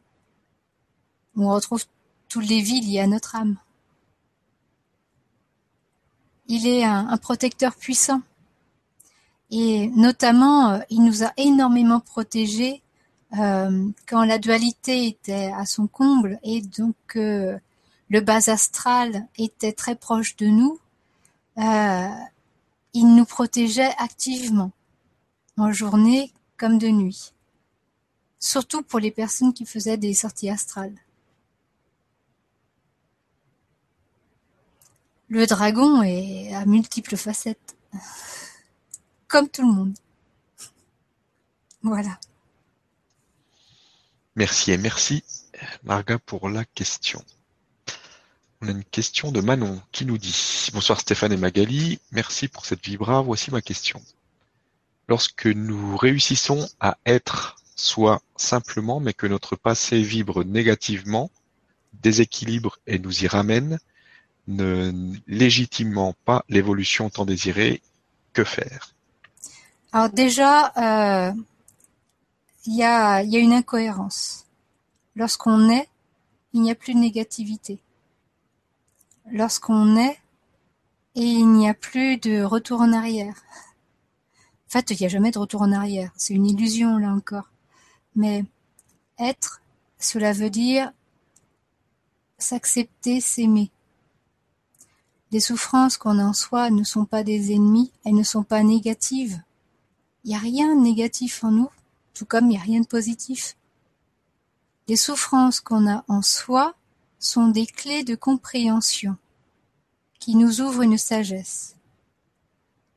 on retrouve tous les vies liées à notre âme. Il est un protecteur puissant. Et notamment, euh, il nous a énormément protégés euh, quand la dualité était à son comble et donc euh, le bas astral était très proche de nous, euh, il nous protégeait activement, en journée comme de nuit, surtout pour les personnes qui faisaient des sorties astrales. Le dragon est à multiples facettes, comme tout le monde. Voilà. Merci et merci, Marga, pour la question. On a une question de Manon qui nous dit Bonsoir Stéphane et Magali, merci pour cette vibra, voici ma question. Lorsque nous réussissons à être soi simplement, mais que notre passé vibre négativement, déséquilibre et nous y ramène, ne légitimement pas l'évolution tant désirée, que faire? Alors déjà, euh, il y a, une incohérence. Lorsqu'on est, il n'y a plus de négativité. Lorsqu'on est, il n'y a plus de retour en arrière. En fait, il n'y a jamais de retour en arrière. C'est une illusion, là encore. Mais être, cela veut dire s'accepter, s'aimer. Les souffrances qu'on a en soi ne sont pas des ennemis, elles ne sont pas négatives. Il n'y a rien de négatif en nous tout comme il n'y a rien de positif. Les souffrances qu'on a en soi sont des clés de compréhension qui nous ouvrent une sagesse.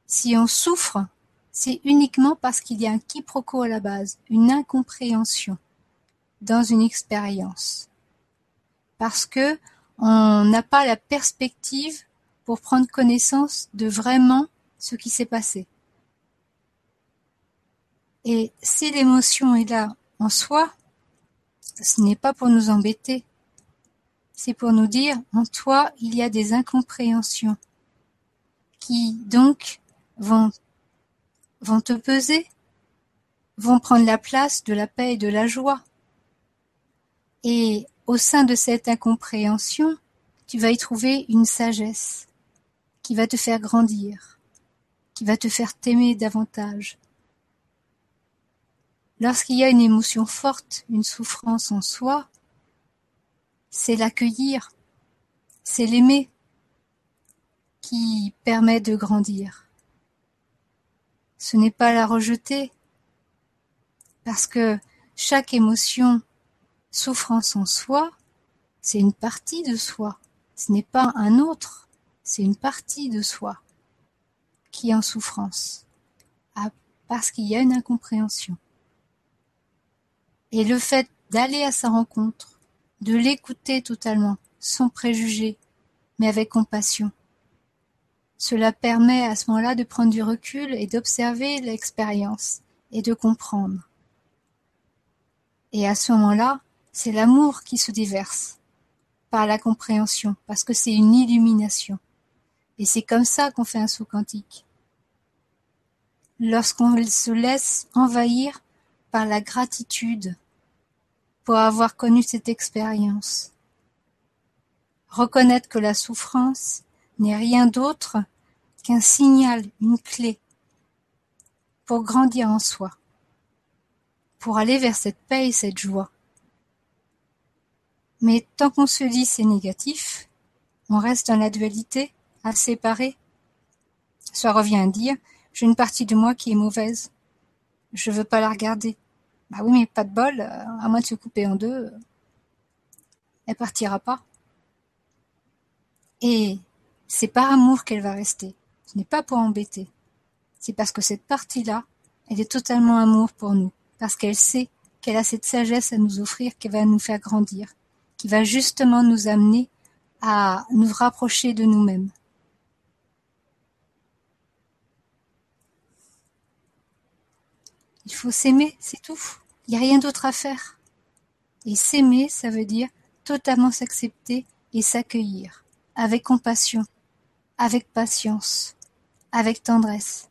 Si on souffre, c'est uniquement parce qu'il y a un quiproquo à la base, une incompréhension dans une expérience. Parce que on n'a pas la perspective pour prendre connaissance de vraiment ce qui s'est passé. Et si l'émotion est là en soi, ce n'est pas pour nous embêter, c'est pour nous dire en toi il y a des incompréhensions qui donc vont, te peser, vont prendre la place de la paix et de la joie. Et au sein de cette incompréhension, tu vas y trouver une sagesse qui va te faire grandir, qui va te faire t'aimer davantage, Lorsqu'il y a une émotion forte, une souffrance en soi, c'est l'accueillir, c'est l'aimer qui permet de grandir. Ce n'est pas la rejeter, parce que chaque émotion, souffrance en soi, c'est une partie de soi. Ce n'est pas un autre, c'est une partie de soi qui est en souffrance, ah, parce qu'il y a une incompréhension. Et le fait d'aller à sa rencontre, de l'écouter totalement, sans préjugés, mais avec compassion, cela permet à ce moment-là de prendre du recul et d'observer l'expérience et de comprendre. Et à ce moment-là, c'est l'amour qui se déverse par la compréhension, parce que c'est une illumination. Et c'est comme ça qu'on fait un saut quantique. Lorsqu'on se laisse envahir par la gratitude pour avoir connu cette expérience. Reconnaître que la souffrance n'est rien d'autre qu'un signal, une clé pour grandir en soi, pour aller vers cette paix et cette joie. Mais tant qu'on se dit c'est négatif, on reste dans la dualité, à séparer. Ça revient à dire, j'ai une partie de moi qui est mauvaise. Je veux pas la regarder. Bah oui, mais pas de bol, euh, à moins de se couper en deux, elle partira pas. Et c'est par amour qu'elle va rester. Ce n'est pas pour embêter. C'est parce que cette partie-là, elle est totalement amour pour nous. Parce qu'elle sait qu'elle a cette sagesse à nous offrir qui va nous faire grandir. Qui va justement nous amener à nous rapprocher de nous-mêmes. Il faut s'aimer, c'est tout. Il n'y a rien d'autre à faire. Et s'aimer, ça veut dire totalement s'accepter et s'accueillir, avec compassion, avec patience, avec tendresse.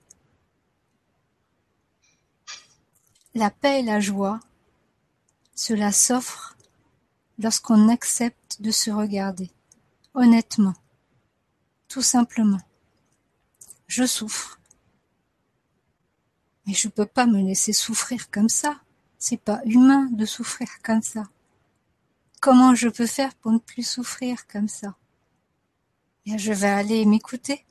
La paix et la joie, cela s'offre lorsqu'on accepte de se regarder, honnêtement, tout simplement. Je souffre. Mais je ne peux pas me laisser souffrir comme ça. C'est pas humain de souffrir comme ça. Comment je peux faire pour ne plus souffrir comme ça? Je vais aller m'écouter.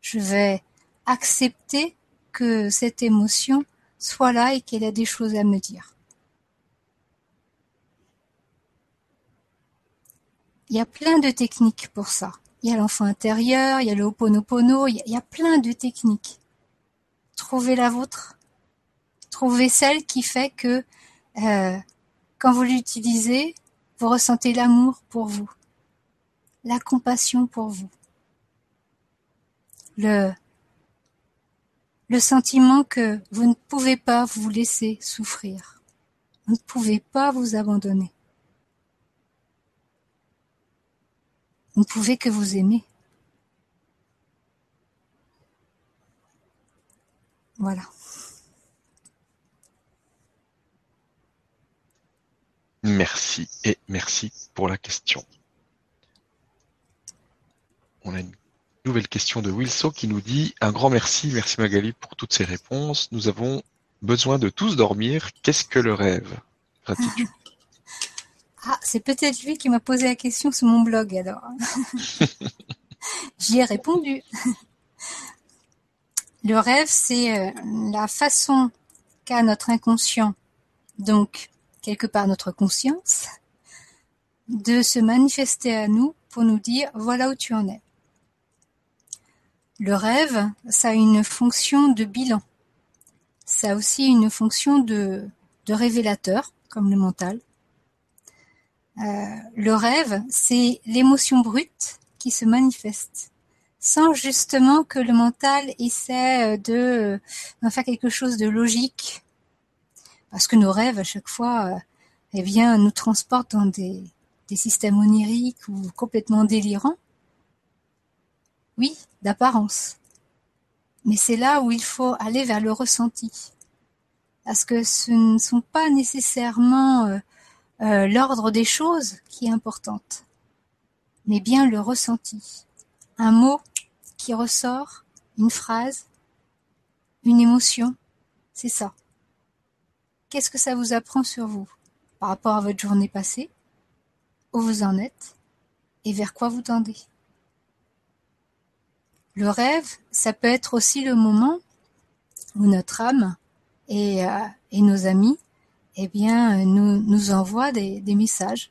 Je vais accepter que cette émotion soit là et qu'elle a des choses à me dire. Il y a plein de techniques pour ça. Il y a l'enfant intérieur, il y a le Ho'oponopono, il y a plein de techniques. Trouvez la vôtre. Trouvez celle qui fait que euh, quand vous l'utilisez, vous ressentez l'amour pour vous, la compassion pour vous, le, le sentiment que vous ne pouvez pas vous laisser souffrir, vous ne pouvez pas vous abandonner. Vous ne pouvez que vous aimer. Voilà. Merci et merci pour la question. On a une nouvelle question de Wilso qui nous dit un grand merci, merci Magali pour toutes ces réponses. Nous avons besoin de tous dormir. Qu'est-ce que le rêve? Gratitude. Ah, c'est peut-être lui qui m'a posé la question sur mon blog alors. J'y ai répondu. Le rêve, c'est euh, la façon qu'a notre inconscient, donc quelque part notre conscience, de se manifester à nous pour nous dire voilà où tu en es. Le rêve, ça a une fonction de bilan. Ça a aussi une fonction de, révélateur, comme le mental. Euh, le rêve, c'est l'émotion brute qui se manifeste, sans justement que le mental essaie de d'en faire quelque chose de logique, parce que nos rêves à chaque fois, euh, eh bien, nous transportent dans des, des systèmes oniriques ou complètement délirants. Oui, d'apparence. Mais c'est là où il faut aller vers le ressenti. Parce que ce ne sont pas nécessairement euh, euh, l'ordre des choses qui est importante, mais bien le ressenti. Un mot qui ressort, une phrase, une émotion, c'est ça. Qu'est-ce que ça vous apprend sur vous par rapport à votre journée passée, où vous en êtes et vers quoi vous tendez? Le rêve, ça peut être aussi le moment où notre âme et, euh, et nos amis eh bien, nous, nous envoie des, des messages.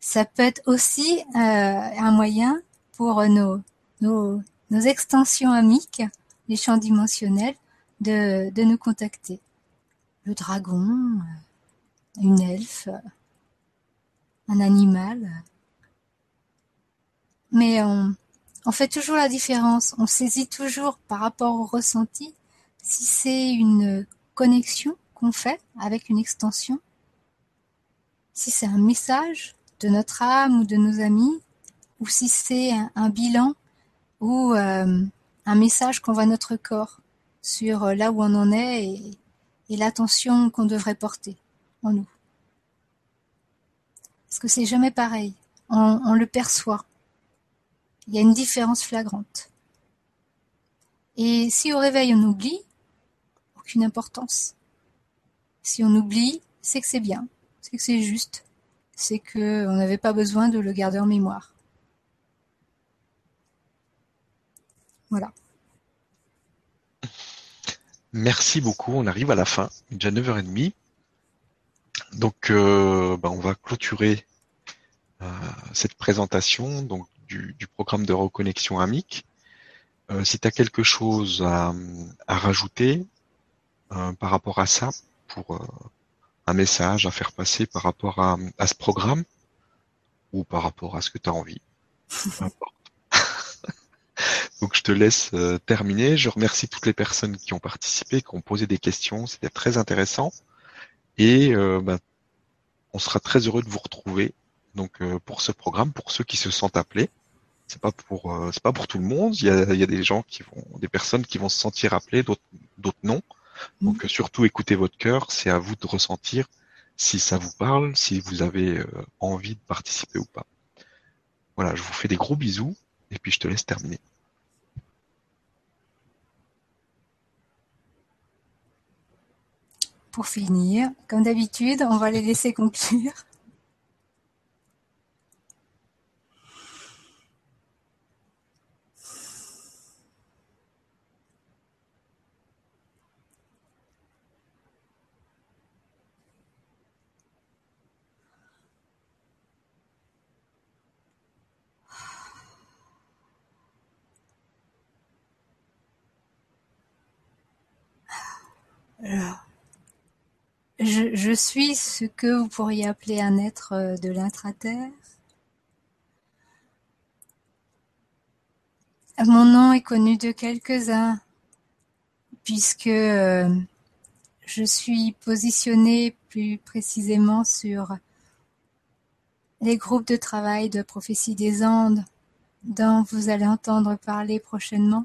Ça peut être aussi euh, un moyen pour nos, nos, nos extensions amiques, les champs dimensionnels, de, de nous contacter. Le dragon, une elfe, un animal. Mais on, on fait toujours la différence. On saisit toujours par rapport au ressenti si c'est une connexion qu'on fait avec une extension, si c'est un message de notre âme ou de nos amis, ou si c'est un, bilan ou euh, un message qu'envoie notre corps sur euh, là où on en est et, l'attention qu'on devrait porter en nous. Parce que c'est jamais pareil. On, le perçoit. Il y a une différence flagrante. Et si au réveil on oublie, aucune importance. Si on oublie, c'est que c'est bien, c'est que c'est juste, c'est que on n'avait pas besoin de le garder en mémoire. Voilà. Merci beaucoup. On arrive à la fin, déjà 9h30. Donc, euh, bah, on va clôturer euh, cette présentation donc, du, programme de reconnexion amique. Euh, si tu as quelque chose à, à rajouter par rapport à ça, pour euh, un message à faire passer par rapport à, ce programme ou par rapport à ce que tu as envie. Donc je te laisse euh, terminer. Je remercie toutes les personnes qui ont participé, qui ont posé des questions. C'était très intéressant. Et euh, bah, on sera très heureux de vous retrouver donc pour ce programme, pour ceux qui se sentent appelés. C'est pas pour c'est pas pour tout le monde. Il y a, il y a des gens qui vont, des personnes qui vont se sentir appelées, d'autres d'autres non. Donc surtout écoutez votre cœur, c'est à vous de ressentir si ça vous parle, si vous avez euh, envie de participer ou pas. Voilà, je vous fais des gros bisous et puis je te laisse terminer. Pour finir, comme d'habitude, on va les laisser conclure. Je, suis ce que vous pourriez appeler un être euh, de l'intraterre. Mon nom est connu de quelques-uns, puisque euh, je suis positionnée plus précisément sur les groupes de travail de prophétie des Andes dont vous allez entendre parler prochainement.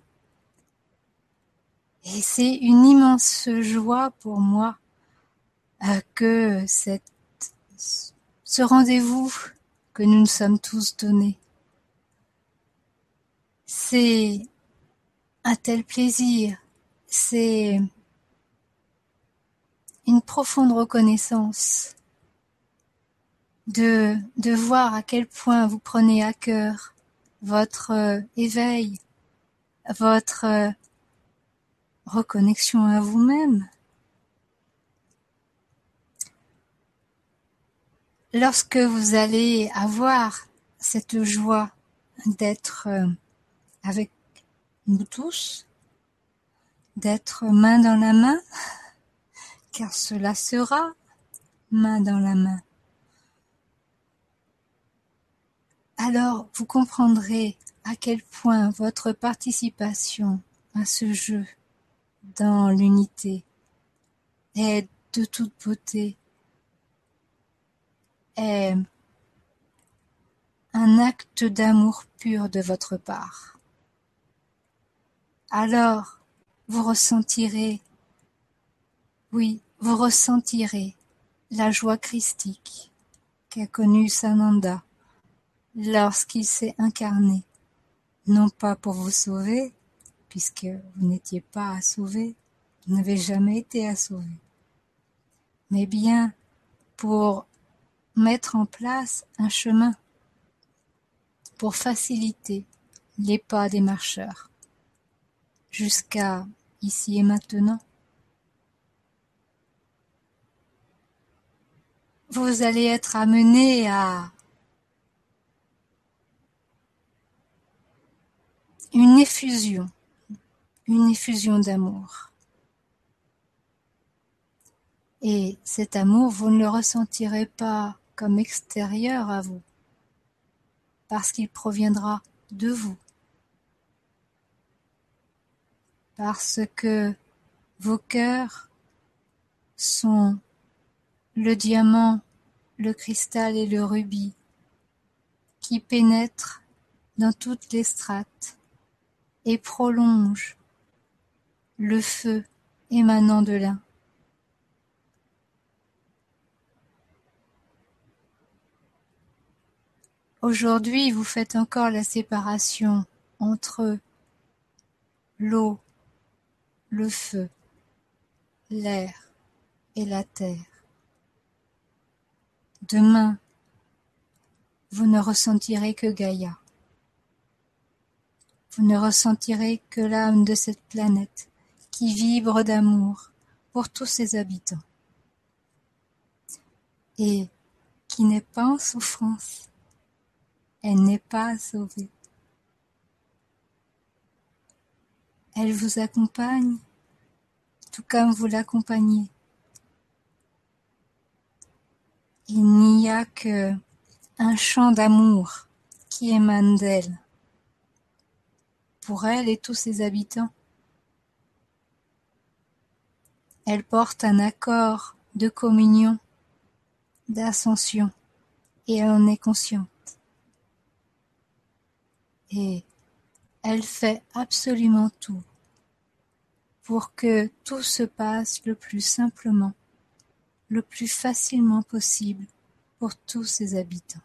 Et c'est une immense joie pour moi que cette, ce rendez-vous que nous nous sommes tous donnés. C'est un tel plaisir, c'est une profonde reconnaissance de, de voir à quel point vous prenez à cœur votre euh, éveil, votre euh, reconnexion à vous-même. Lorsque vous allez avoir cette joie d'être euh, avec nous tous, d'être main dans la main, car cela sera main dans la main. Alors vous comprendrez à quel point votre participation à ce jeu dans l'unité est de toute beauté, est un acte d'amour pur de votre part. Alors vous ressentirez, oui, vous ressentirez la joie christique qu'a connue Sananda lorsqu'il s'est incarné, non pas pour vous sauver, puisque vous n'étiez pas à sauver, vous n'avez jamais été à sauver, mais bien pour mettre en place un chemin pour faciliter les pas des marcheurs jusqu'à ici et maintenant. Vous allez être amené à une effusion, une effusion d'amour. Et cet amour, vous ne le ressentirez pas comme extérieur à vous, parce qu'il proviendra de vous, parce que vos cœurs sont le diamant, le cristal et le rubis qui pénètrent dans toutes les strates et prolonge le feu émanant de là. Aujourd'hui, vous faites encore la séparation entre l'eau, le feu, l'air et la terre. Demain, vous ne ressentirez que Gaïa. Vous ne ressentirez que l'âme de cette planète qui vibre d'amour pour tous ses habitants et qui n'est pas en souffrance. Elle n'est pas sauvée. Elle vous accompagne tout comme vous l'accompagnez. Il n'y a que un chant d'amour qui émane d'elle pour elle et tous ses habitants. Elle porte un accord de communion, d'ascension, et elle en est consciente. Et elle fait absolument tout pour que tout se passe le plus simplement, le plus facilement possible pour tous ses habitants.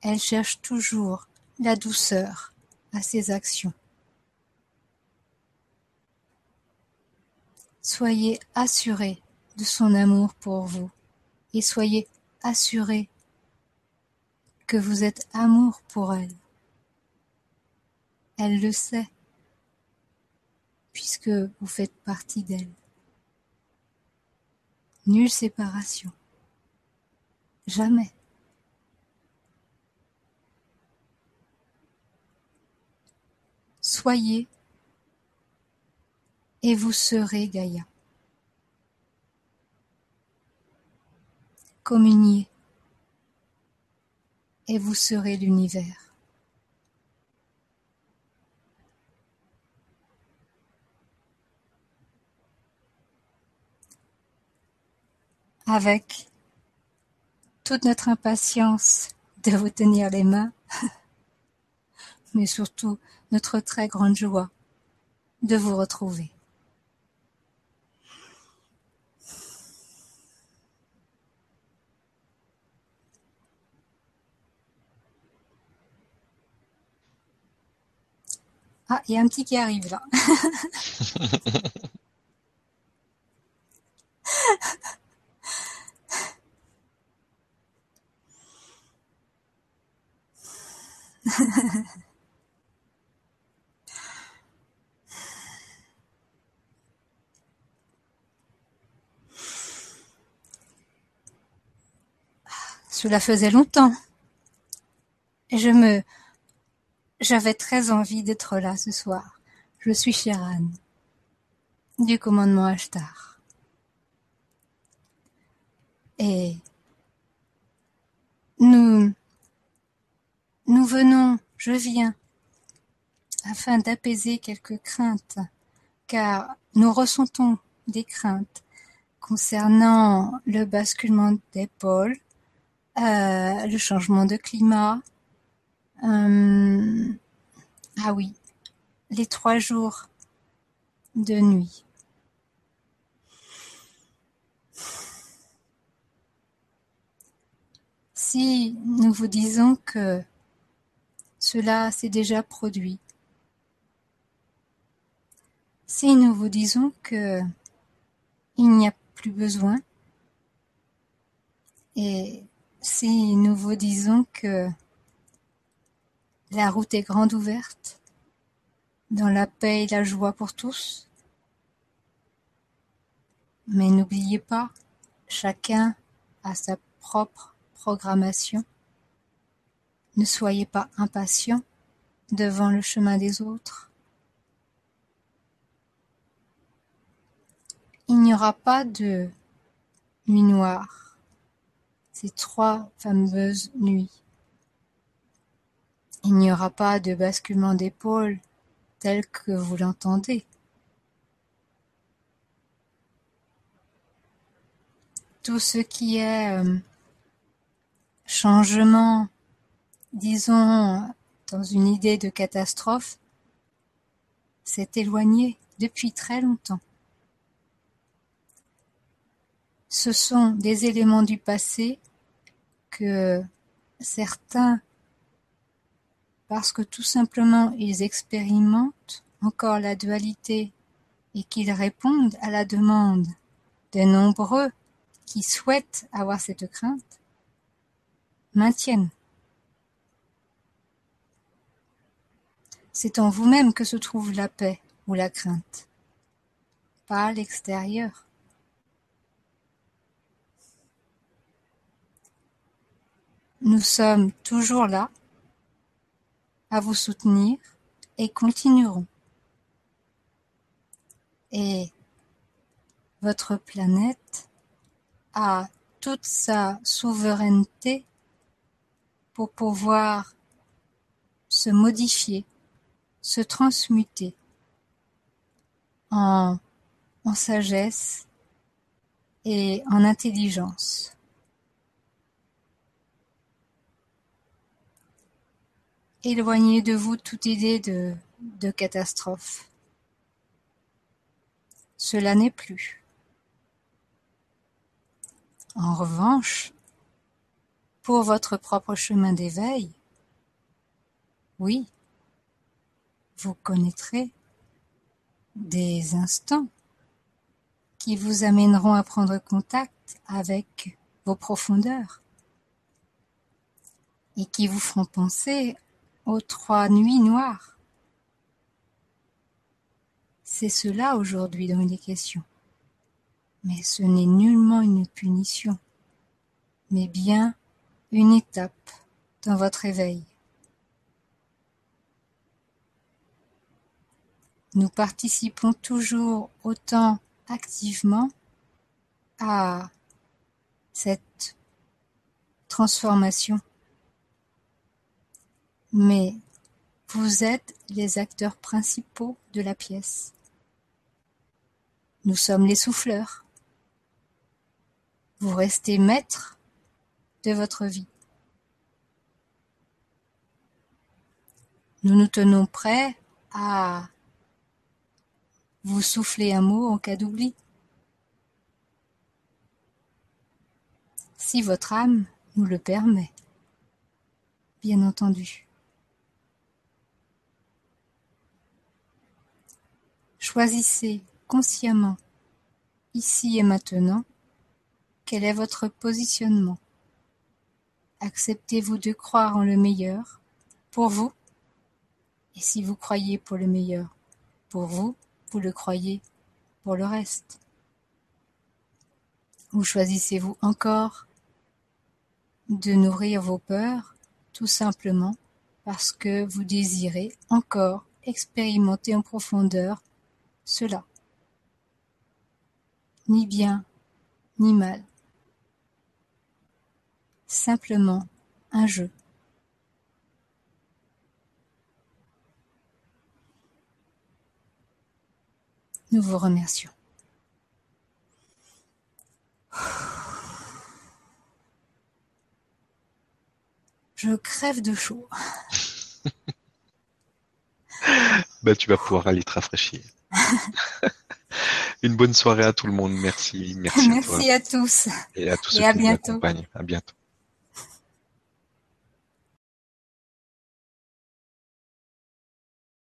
Elle cherche toujours la douceur à ses actions. Soyez assurés de son amour pour vous et soyez assurés que vous êtes amour pour elle. Elle le sait, puisque vous faites partie d'elle. Nulle séparation. Jamais. Soyez et vous serez Gaïa. Communiez et vous serez l'univers. Avec toute notre impatience de vous tenir les mains, mais surtout notre très grande joie de vous retrouver. Ah, il y a un petit qui arrive là. Cela faisait longtemps. Je me j'avais très envie d'être là ce soir. Je suis Shiran, du commandement Ashtar. Et nous, nous venons, je viens, afin d'apaiser quelques craintes, car nous ressentons des craintes concernant le basculement des pôles, euh, le changement de climat, euh, ah oui, les trois jours de nuit. Si nous vous disons que cela s'est déjà produit, si nous vous disons que il n'y a plus besoin, et si nous vous disons que la route est grande ouverte, dans la paix et la joie pour tous. Mais n'oubliez pas, chacun a sa propre programmation. Ne soyez pas impatient devant le chemin des autres. Il n'y aura pas de nuit noire, ces trois fameuses nuits. Il n'y aura pas de basculement d'épaule tel que vous l'entendez. Tout ce qui est euh, changement, disons, dans une idée de catastrophe, s'est éloigné depuis très longtemps. Ce sont des éléments du passé que certains parce que tout simplement ils expérimentent encore la dualité et qu'ils répondent à la demande des nombreux qui souhaitent avoir cette crainte, maintiennent. C'est en vous-même que se trouve la paix ou la crainte, pas à l'extérieur. Nous sommes toujours là à vous soutenir et continueront. Et votre planète a toute sa souveraineté pour pouvoir se modifier, se transmuter en, en sagesse et en intelligence. Éloignez de vous toute idée de, catastrophe. Cela n'est plus. En revanche, pour votre propre chemin d'éveil, oui, vous connaîtrez des instants qui vous amèneront à prendre contact avec vos profondeurs et qui vous feront penser aux trois nuits noires. C'est cela aujourd'hui dont il est question. Mais ce n'est nullement une punition, mais bien une étape dans votre éveil. nous participons toujours autant activement à cette transformation. Mais vous êtes les acteurs principaux de la pièce. Nous sommes les souffleurs. Vous restez maître de votre vie. Nous nous tenons prêts à vous souffler un mot en cas d'oubli. Si votre âme nous le permet, bien entendu. Choisissez consciemment, ici et maintenant, quel est votre positionnement. Acceptez-vous de croire en le meilleur pour vous Et si vous croyez pour le meilleur pour vous, vous le croyez pour le reste Ou choisissez-vous encore de nourrir vos peurs tout simplement parce que vous désirez encore expérimenter en profondeur cela. Ni bien, ni mal. Simplement un jeu. Nous vous remercions. Je crève de chaud. ben, tu vas pouvoir aller te rafraîchir. Une bonne soirée à tout le monde. Merci. Merci, à, tous. Et à tous ceux qui nous accompagnent. À bientôt.